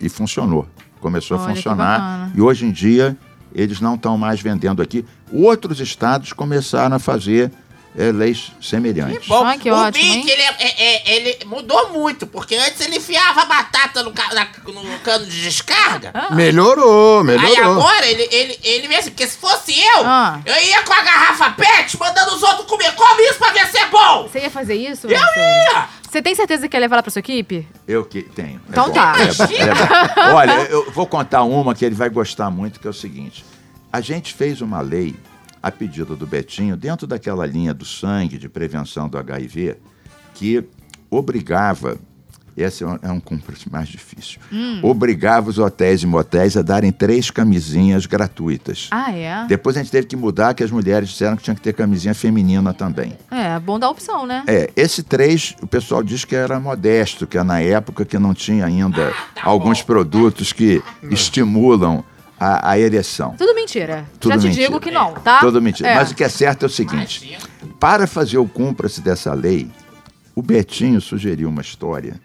e funcionou. Começou Olha, a funcionar. E hoje em dia eles não estão mais vendendo aqui. Outros estados começaram a fazer eh, leis semelhantes. Bom, Ah, que o ótimo, hein? ele, é- é- é- ele mudou muito, porque antes ele enfiava a batata no, na- no cano de descarga. Melhorou, Aí melhorou. agora ele, ele, ele mesmo, porque se fosse eu, Ah. eu ia com a garrafa pet mandando os outros comer. Come isso pra ver se é bom! Você ia fazer isso? Eu Marcelo? ia! Você tem certeza que quer levar ela pra sua equipe? Eu que tenho. É Então bom, tá. é é. *laughs* Olha, eu vou contar uma que ele vai gostar muito, que é o seguinte. A gente fez uma lei, a pedido do Betinho, dentro daquela linha do sangue, de prevenção do HIV, que obrigava, esse é um, é um cumprimento mais difícil, obrigava os hotéis e motéis a darem três camisinhas gratuitas. Ah, é? Depois a gente teve que mudar, que as mulheres disseram que tinha que ter camisinha feminina também. É, bom dar opção, né? É, esse 3, o pessoal diz que era modesto, que é na época que não tinha ainda alguns produtos que estimulam a, a ereção. Tudo mentira. Tudo Já te mentira. digo que não, tá? Tudo mentira. É. Mas o que é certo é o seguinte: para fazer o cumpra-se dessa lei, o Betinho sugeriu uma história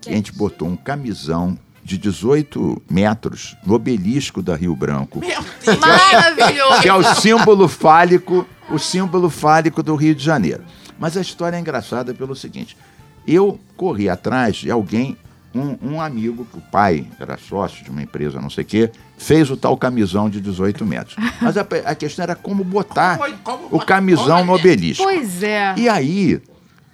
que a gente botou um camisão de 18 metros no obelisco da Rio Branco, Meu *laughs* Deus! Maravilhoso. que é o símbolo fálico, o símbolo fálico do Rio de Janeiro. Mas a história é engraçada pelo seguinte: eu corri atrás de alguém, um, um amigo, que o pai era sócio de uma empresa, não sei o quê, fez o tal camisão de 18 metros. *laughs* Mas a, a questão era como botar Como- como o camisão como no é? obelisco. Pois é. E aí,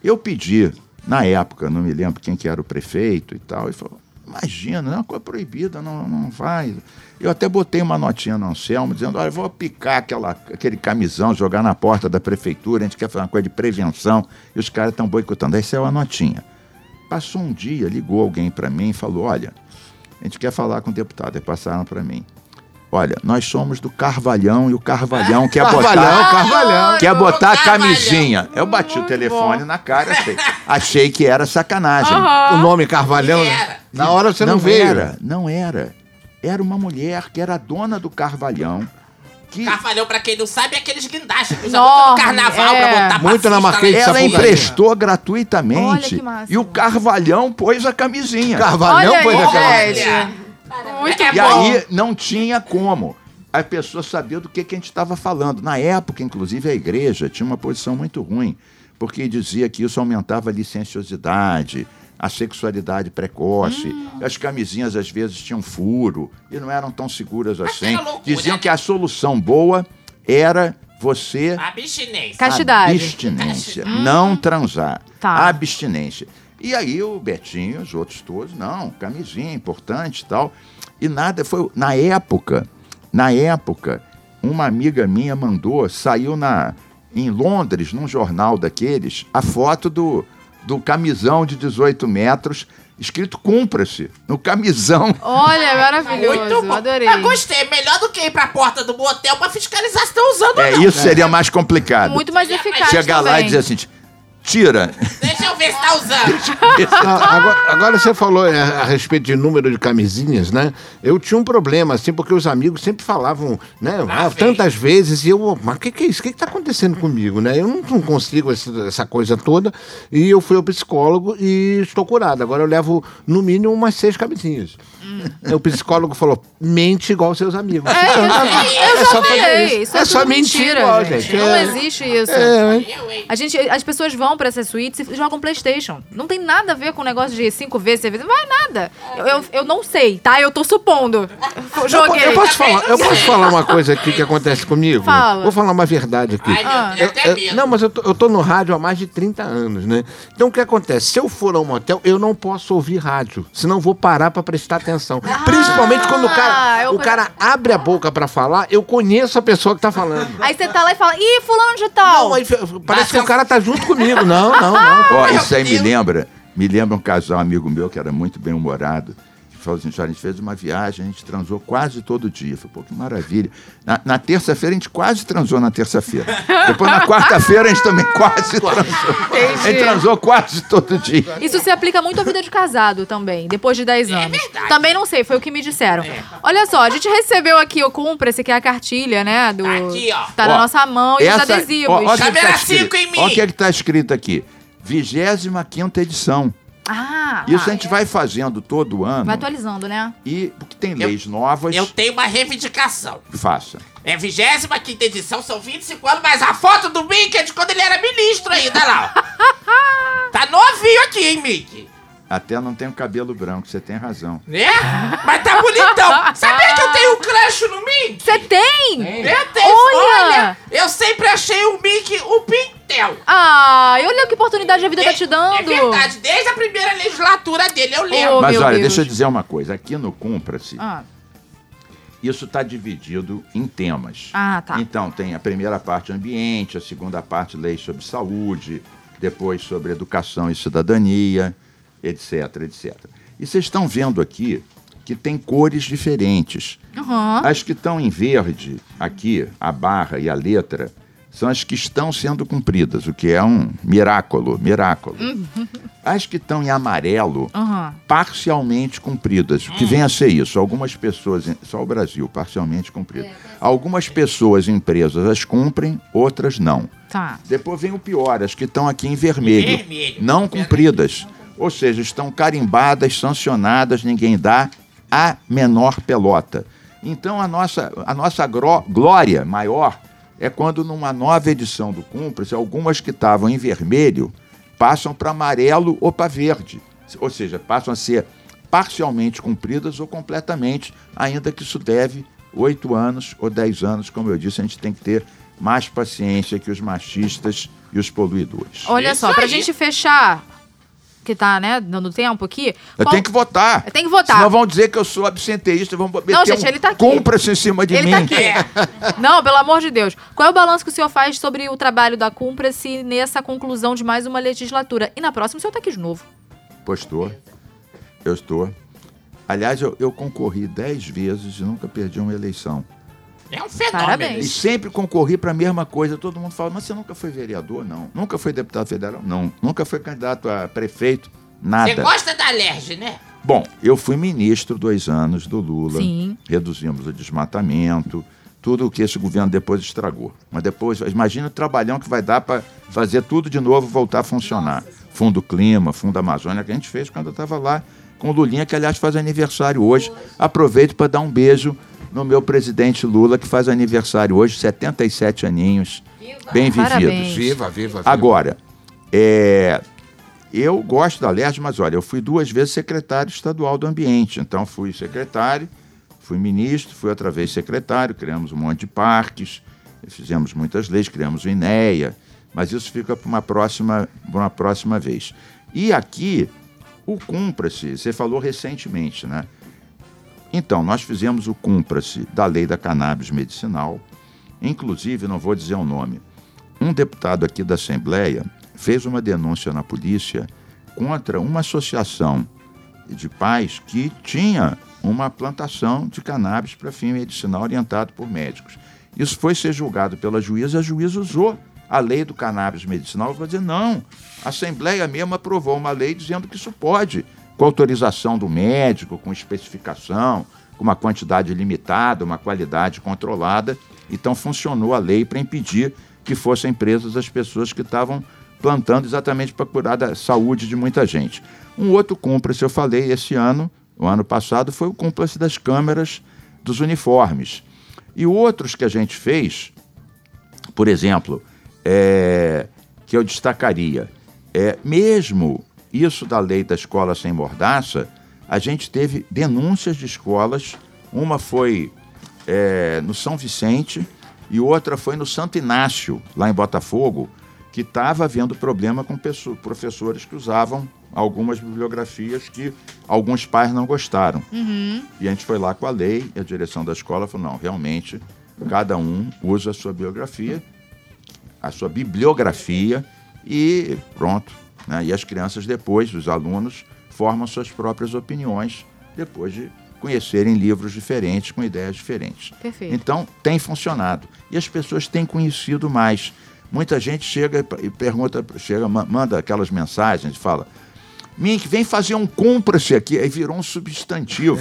Eu pedi, na época, não me lembro quem que era o prefeito e tal, e falou, imagina, é uma coisa proibida, não, não vai. Eu até botei uma notinha no Anselmo, dizendo, olha, vou picar aquela, aquele camisão, jogar na porta da prefeitura, a gente quer fazer uma coisa de prevenção, e os caras estão boicotando. Aí saiu a notinha. Passou um dia, ligou alguém para mim e falou, olha, a gente quer falar com o deputado. Aí passaram para mim. Olha, nós somos do Carvalhão e o Carvalhão quer Carvalhão, botar Carvalhão. quer botar a Carvalhão. camisinha. Eu bati o telefone na cara, achei, achei que era sacanagem. O nome Carvalhão, E era. na hora você não, veio. era, não era. Era uma mulher que era dona do Carvalhão. Que Carvalhão, pra quem não sabe, é aqueles guindastes que usa Enorme, muito no carnaval é. pra botar Muito na Marquês ela Sapucaí. emprestou Olha gratuitamente. E o Carvalhão pôs a camisinha. Carvalhão, Olha pois aí, é, cara. gente. Muito É E bom. aí não tinha como a pessoa saber do que, que a gente estava falando. Na época, inclusive, a igreja tinha uma posição muito ruim, porque dizia que isso aumentava a licenciosidade, a sexualidade precoce. Hum. As camisinhas às vezes tinham furo e não eram tão seguras assim. loucura. Diziam que a solução boa era você Abstinência. Castidade. Abstinência. Não transar. Tá. Abstinência. E aí o Betinho, os outros todos, não, camisinha, importante e tal. E nada, foi. Na época, na época, uma amiga minha mandou, saiu na, em Londres, num jornal daqueles, a foto do, do camisão de 18 metros, escrito cumpra-se, no camisão. Olha, maravilhoso. Muito bom. Adorei. Eu gostei. Melhor do que ir pra porta do motel pra fiscalizar se estão usando ou É, não. isso seria mais complicado. Muito mais eficaz Chegar lá e também. dizer assim, tira. Deixa eu ver se tá usando. Não, agora, agora você falou é, a respeito de número de camisinhas, né? Eu tinha um problema, assim, porque os amigos sempre falavam, né? ah, vem. tantas vezes, e eu, mas o que, que é isso? O que, que tá acontecendo comigo, né? Eu não, não consigo esse- essa coisa toda. E eu fui ao psicólogo e estou curado. Agora eu levo, no mínimo, umas seis camisinhas. O psicólogo falou: mente igual seus amigos. É eu já só falei. Isso é, É só mentira, igual, gente. gente. Não É. existe isso. É, Eu, hein? A gente, as pessoas vão pra essas suítes e jogam Playstation. Não tem nada a ver com o negócio de cinco vezes, seis vezes. Não vai nada. Eu, eu, eu não sei, tá? Eu tô supondo. Eu Joguei. Eu posso, falar, eu posso falar uma coisa aqui que acontece comigo? Fala. Vou falar uma verdade aqui. Ai, Ah. Eu- eu- não, mas eu tô, eu tô no rádio há mais de 30 anos, né? Então o que acontece? Se eu for a um motel, eu não posso ouvir rádio, senão eu vou parar pra prestar atenção. Principalmente quando o Ah, cara, eu- o cara abre a boca pra falar, eu conheço a pessoa que tá falando. *laughs* Aí você tá lá e fala, ih, fulano de tal. Não, aí parece Mas que o eu- cara tá junto comigo. Não, não, não. *laughs* Ó, isso aí me lembra, me lembra um casal amigo meu que era muito bem humorado. Que falou assim, "Senhora, a gente fez uma viagem, a gente transou quase todo dia. Eu falei, pô, que maravilha. Na, na terça-feira a gente quase transou na terça-feira. Depois na quarta-feira a gente também quase transou. A gente transou quase todo dia. Isso se aplica muito à vida de casado também, depois de 10 anos. verdade. Também não sei, foi o que me disseram. Olha só, a gente recebeu aqui o Cumpra-se, que é a cartilha, né? Do, Tá aqui, ó. Tá na Ó, nossa mão e os Essa- adesivos. ó, ó o que tá escrito- cinco em mim. Ó o que é que está escrito aqui. 25 edição. Ah, Isso ah, a gente vai fazendo todo ano. vai atualizando, né? E porque tem leis novas, Eu tenho uma reivindicação. faça. É 25 edição, são 25 anos, mas a foto do Mickey é de quando ele era ministro ainda lá. *laughs* tá novinho aqui, hein, Mickey? Até não tem o cabelo branco, você tem razão. É? Mas tá bonitão. Sabia que eu tenho um crush no Mickey? Você tem? Eu tenho, Olha! olha! Eu sempre achei o Mickey o Pintel. Ah, olha que oportunidade a vida tá te dando. É verdade, desde a primeira legislatura dele, eu lembro. Oh, Mas olha, Deus. deixa eu dizer uma coisa. Aqui no Cumpra-se, Ah, isso está dividido em temas. Ah, tá. Então, tem a primeira parte ambiente, a segunda parte lei sobre saúde, depois sobre educação e cidadania, etc, etc. E vocês estão vendo aqui que tem cores diferentes. aham. As que estão em verde, aqui, a barra e a letra, são as que estão sendo cumpridas, o que é um miraculo, miraculo. As que estão em amarelo, Aham. parcialmente cumpridas. O que vem a ser isso? Algumas pessoas, só o Brasil, parcialmente cumprido. Algumas pessoas, empresas, as cumprem, outras não. Tá. Depois vem o pior, as que estão aqui em vermelho, Vermelho. não cumpridas. Ou seja, estão carimbadas, sancionadas, ninguém dá a menor pelota. Então a nossa, a nossa glória maior é quando numa nova edição do Cúmplice, algumas que estavam em vermelho passam para amarelo ou para verde. Ou seja, passam a ser parcialmente cumpridas ou completamente, ainda que isso deve oito anos ou dez anos. Como eu disse, a gente tem que ter mais paciência que os machistas e os poluidores. Olha Isso só, pra aí. gente fechar, que tá, né, dando tempo aqui. Eu qual- tenho que votar. Tem que votar. Senão vão dizer que eu sou absenteísta, vão meter Não, gente, um ele tá aqui. compra-se em cima de Ele mim. tá aqui. Não, pelo amor de Deus. Qual é o balanço que o senhor faz sobre o trabalho da Cumpra-se nessa conclusão de mais uma legislatura? E na próxima o senhor tá aqui de novo. Pois estou. Eu estou. Aliás, eu, eu concorri dez vezes e nunca perdi uma eleição. É um fenômeno. Parabéns. E sempre concorri para a mesma coisa. Todo mundo fala, mas você nunca foi vereador? Não. Nunca foi deputado federal? Não. Nunca foi candidato a prefeito? Nada. Você gosta da Lerge, né? Bom, eu fui ministro dois anos do Lula. Sim. Reduzimos o desmatamento, tudo o que esse governo depois estragou. Mas depois, imagina o trabalhão que vai dar para fazer tudo de novo voltar a funcionar. Fundo Clima, Fundo Amazônia, que a gente fez quando eu estava lá com o Lulinha, que aliás faz aniversário hoje. Aproveito para dar um beijo no meu presidente Lula, que faz aniversário hoje, 77 aninhos. Bem vividos. Viva, viva, viva. Agora, é, eu gosto da LERJ, mas olha, eu fui duas vezes secretário estadual do ambiente. Então, fui secretário, fui ministro, fui outra vez secretário, criamos um monte de parques, fizemos muitas leis, criamos o INEA, mas isso fica para uma próxima, pra uma próxima vez. E aqui, o Cumpra-se, você falou recentemente, né? Então, nós fizemos o Cumpra-se da lei da cannabis medicinal, inclusive, não vou dizer o nome, um deputado aqui da Assembleia fez uma denúncia na polícia contra uma associação de pais que tinha uma plantação de cannabis para fim medicinal orientado por médicos. Isso foi ser julgado pela juíza, a juíza usou a lei do cannabis medicinal para dizer não. A Assembleia mesmo aprovou uma lei dizendo que isso pode, com autorização do médico, com especificação, com uma quantidade limitada, uma qualidade controlada. Então funcionou a lei para impedir que fossem presas as pessoas que estavam plantando exatamente para curar da saúde de muita gente. Um outro cúmplice, eu falei, esse ano, o ano passado, foi o cúmplice das câmeras dos uniformes. E outros que a gente fez, por exemplo, é, que eu destacaria, é, mesmo isso da lei da escola sem mordaça, a gente teve denúncias de escolas, uma foi é, no São Vicente e outra foi no Santo Inácio, lá em Botafogo, que estava havendo problema com pessoas, professores que usavam algumas bibliografias que alguns pais não gostaram. E a gente foi lá com a lei e a direção da escola falou, não, realmente, cada um usa a sua biografia, a sua bibliografia e pronto. Né? E as crianças depois, os alunos, formam suas próprias opiniões depois de conhecerem livros diferentes, com ideias diferentes. Perfeito. Então, tem funcionado. E as pessoas têm conhecido mais. Muita gente chega e pergunta, chega, ma- manda aquelas mensagens e fala: Mink, vem fazer um cumpra-se aqui. Aí virou um substantivo.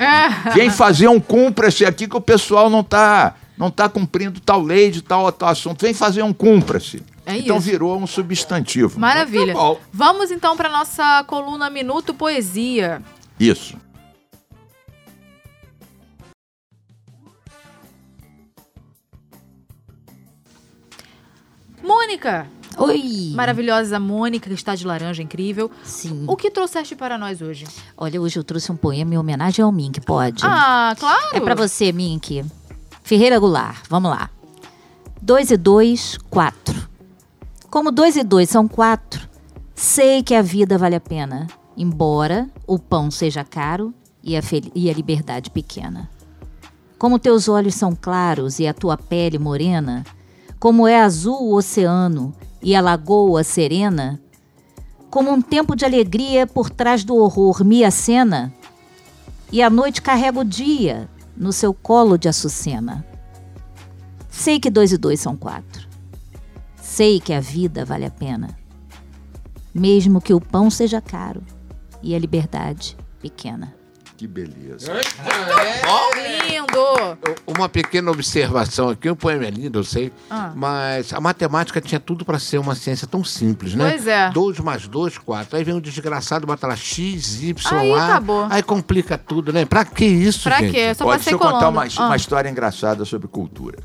*laughs* vem fazer um cumpra-se aqui que o pessoal não está não tá cumprindo tal lei de tal, tal assunto. Vem fazer um cumpra-se. É então isso. virou um substantivo. Maravilha. Tá. Vamos então para nossa coluna Minuto Poesia. Isso. Mônica, Oi! maravilhosa Mônica, que está de laranja, incrível. Sim. O que trouxeste para nós hoje? Olha, hoje eu trouxe um poema em homenagem ao Mink, pode? Ah, claro. É pra você, Mink. Ferreira Goulart, vamos lá. Dois e dois, quatro. Como dois e dois são quatro, sei que a vida vale a pena, embora o pão seja caro e a, e a liberdade pequena. Como teus olhos são claros e a tua pele morena, como é azul o oceano e a lagoa serena, como um tempo de alegria por trás do horror me acena, e a noite carrega o dia no seu colo de açucena. Sei que dois e dois são quatro. Sei que a vida vale a pena. Mesmo que o pão seja caro e a liberdade pequena. Que beleza. Lindo. Uma pequena observação aqui, o poema é lindo, eu sei, Ah. mas a matemática tinha tudo para ser uma ciência tão simples, né? Pois é. 2 mais 2, 4. Aí vem um desgraçado, bota lá X, Y, Aí A. acabou. Aí complica tudo, né? Pra que isso, Pra gente? quê? Só Pode, deixa eu contar uma, Ah. uma história engraçada sobre cultura.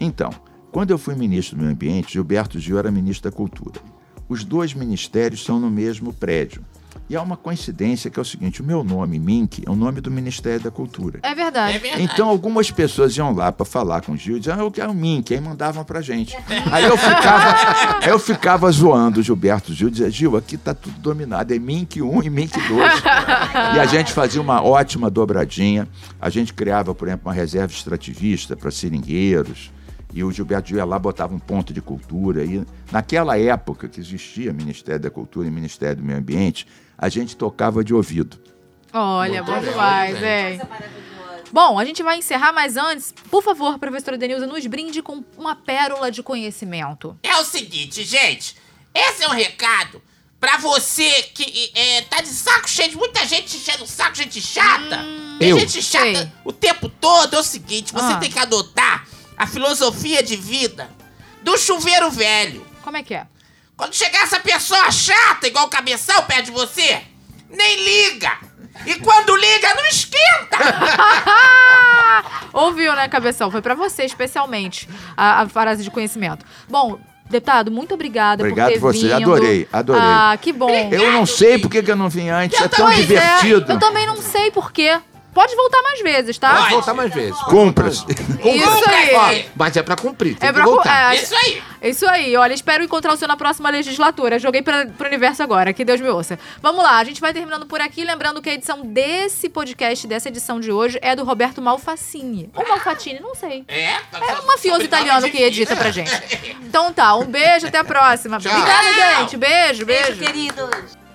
Então, quando eu fui ministro do Meio Ambiente, Gilberto Gil era ministro da Cultura. Os dois ministérios são no mesmo prédio. E há uma coincidência que é o seguinte: o meu nome, Mink, é o nome do Ministério da Cultura. É verdade. É verdade. Então algumas pessoas iam lá para falar com o Gil e diziam, ah, eu quero o Mink, aí mandavam pra gente. Aí eu ficava, eu ficava zoando o Gilberto Gil, dizia, Gil, aqui tá tudo dominado, é Mink 1 e Mink 2. *laughs* e a gente fazia uma ótima dobradinha. A gente criava, por exemplo, uma reserva extrativista para seringueiros. E o Gilberto Gil ia lá, botava um ponto de cultura. E naquela época que existia Ministério da Cultura e Ministério do Meio Ambiente, a gente tocava de ouvido. Olha, Muito bom demais, hein? Bom, a gente vai encerrar, mas antes, por favor, professora Denilza, nos brinde com uma pérola de conhecimento. É o seguinte, gente. Esse é um recado pra você que é, tá de saco cheio de muita gente enchendo o saco, gente chata. Tem Eu. gente chata Sei. o tempo todo. É o seguinte, você Ah. tem que adotar a filosofia de vida do chuveiro velho. Como é que é? Quando chegar essa pessoa chata, igual o cabeção, perto de você, nem liga. E quando liga, não esquenta. *laughs* Ouviu, né, Cabeção? Foi pra você, especialmente, a, a frase de conhecimento. Bom, deputado, muito obrigada Obrigado por ter você, vindo. adorei, adorei. Ah, que bom. Eu não sei porque que eu não vim antes, é tão divertido. É, eu também não sei por quê. Pode voltar mais vezes, tá? Pode voltar mais vezes. Cumpra-se. Isso aí. Ó, Mas é pra cumprir, tem É que pra voltar. é, Isso aí. Isso aí, olha, espero encontrar o senhor na próxima legislatura. Joguei pra, pro universo agora, que Deus me ouça. Vamos lá, a gente vai terminando por aqui, lembrando que a edição desse podcast, dessa edição de hoje, é do Roberto Malfacini. Ou Malfatini, não sei. É, É um mafioso italiano que edita pra gente. *laughs* Então tá, um beijo, até a próxima. Tchau. Obrigada, gente. Beijo, Beijo, beijo. queridos.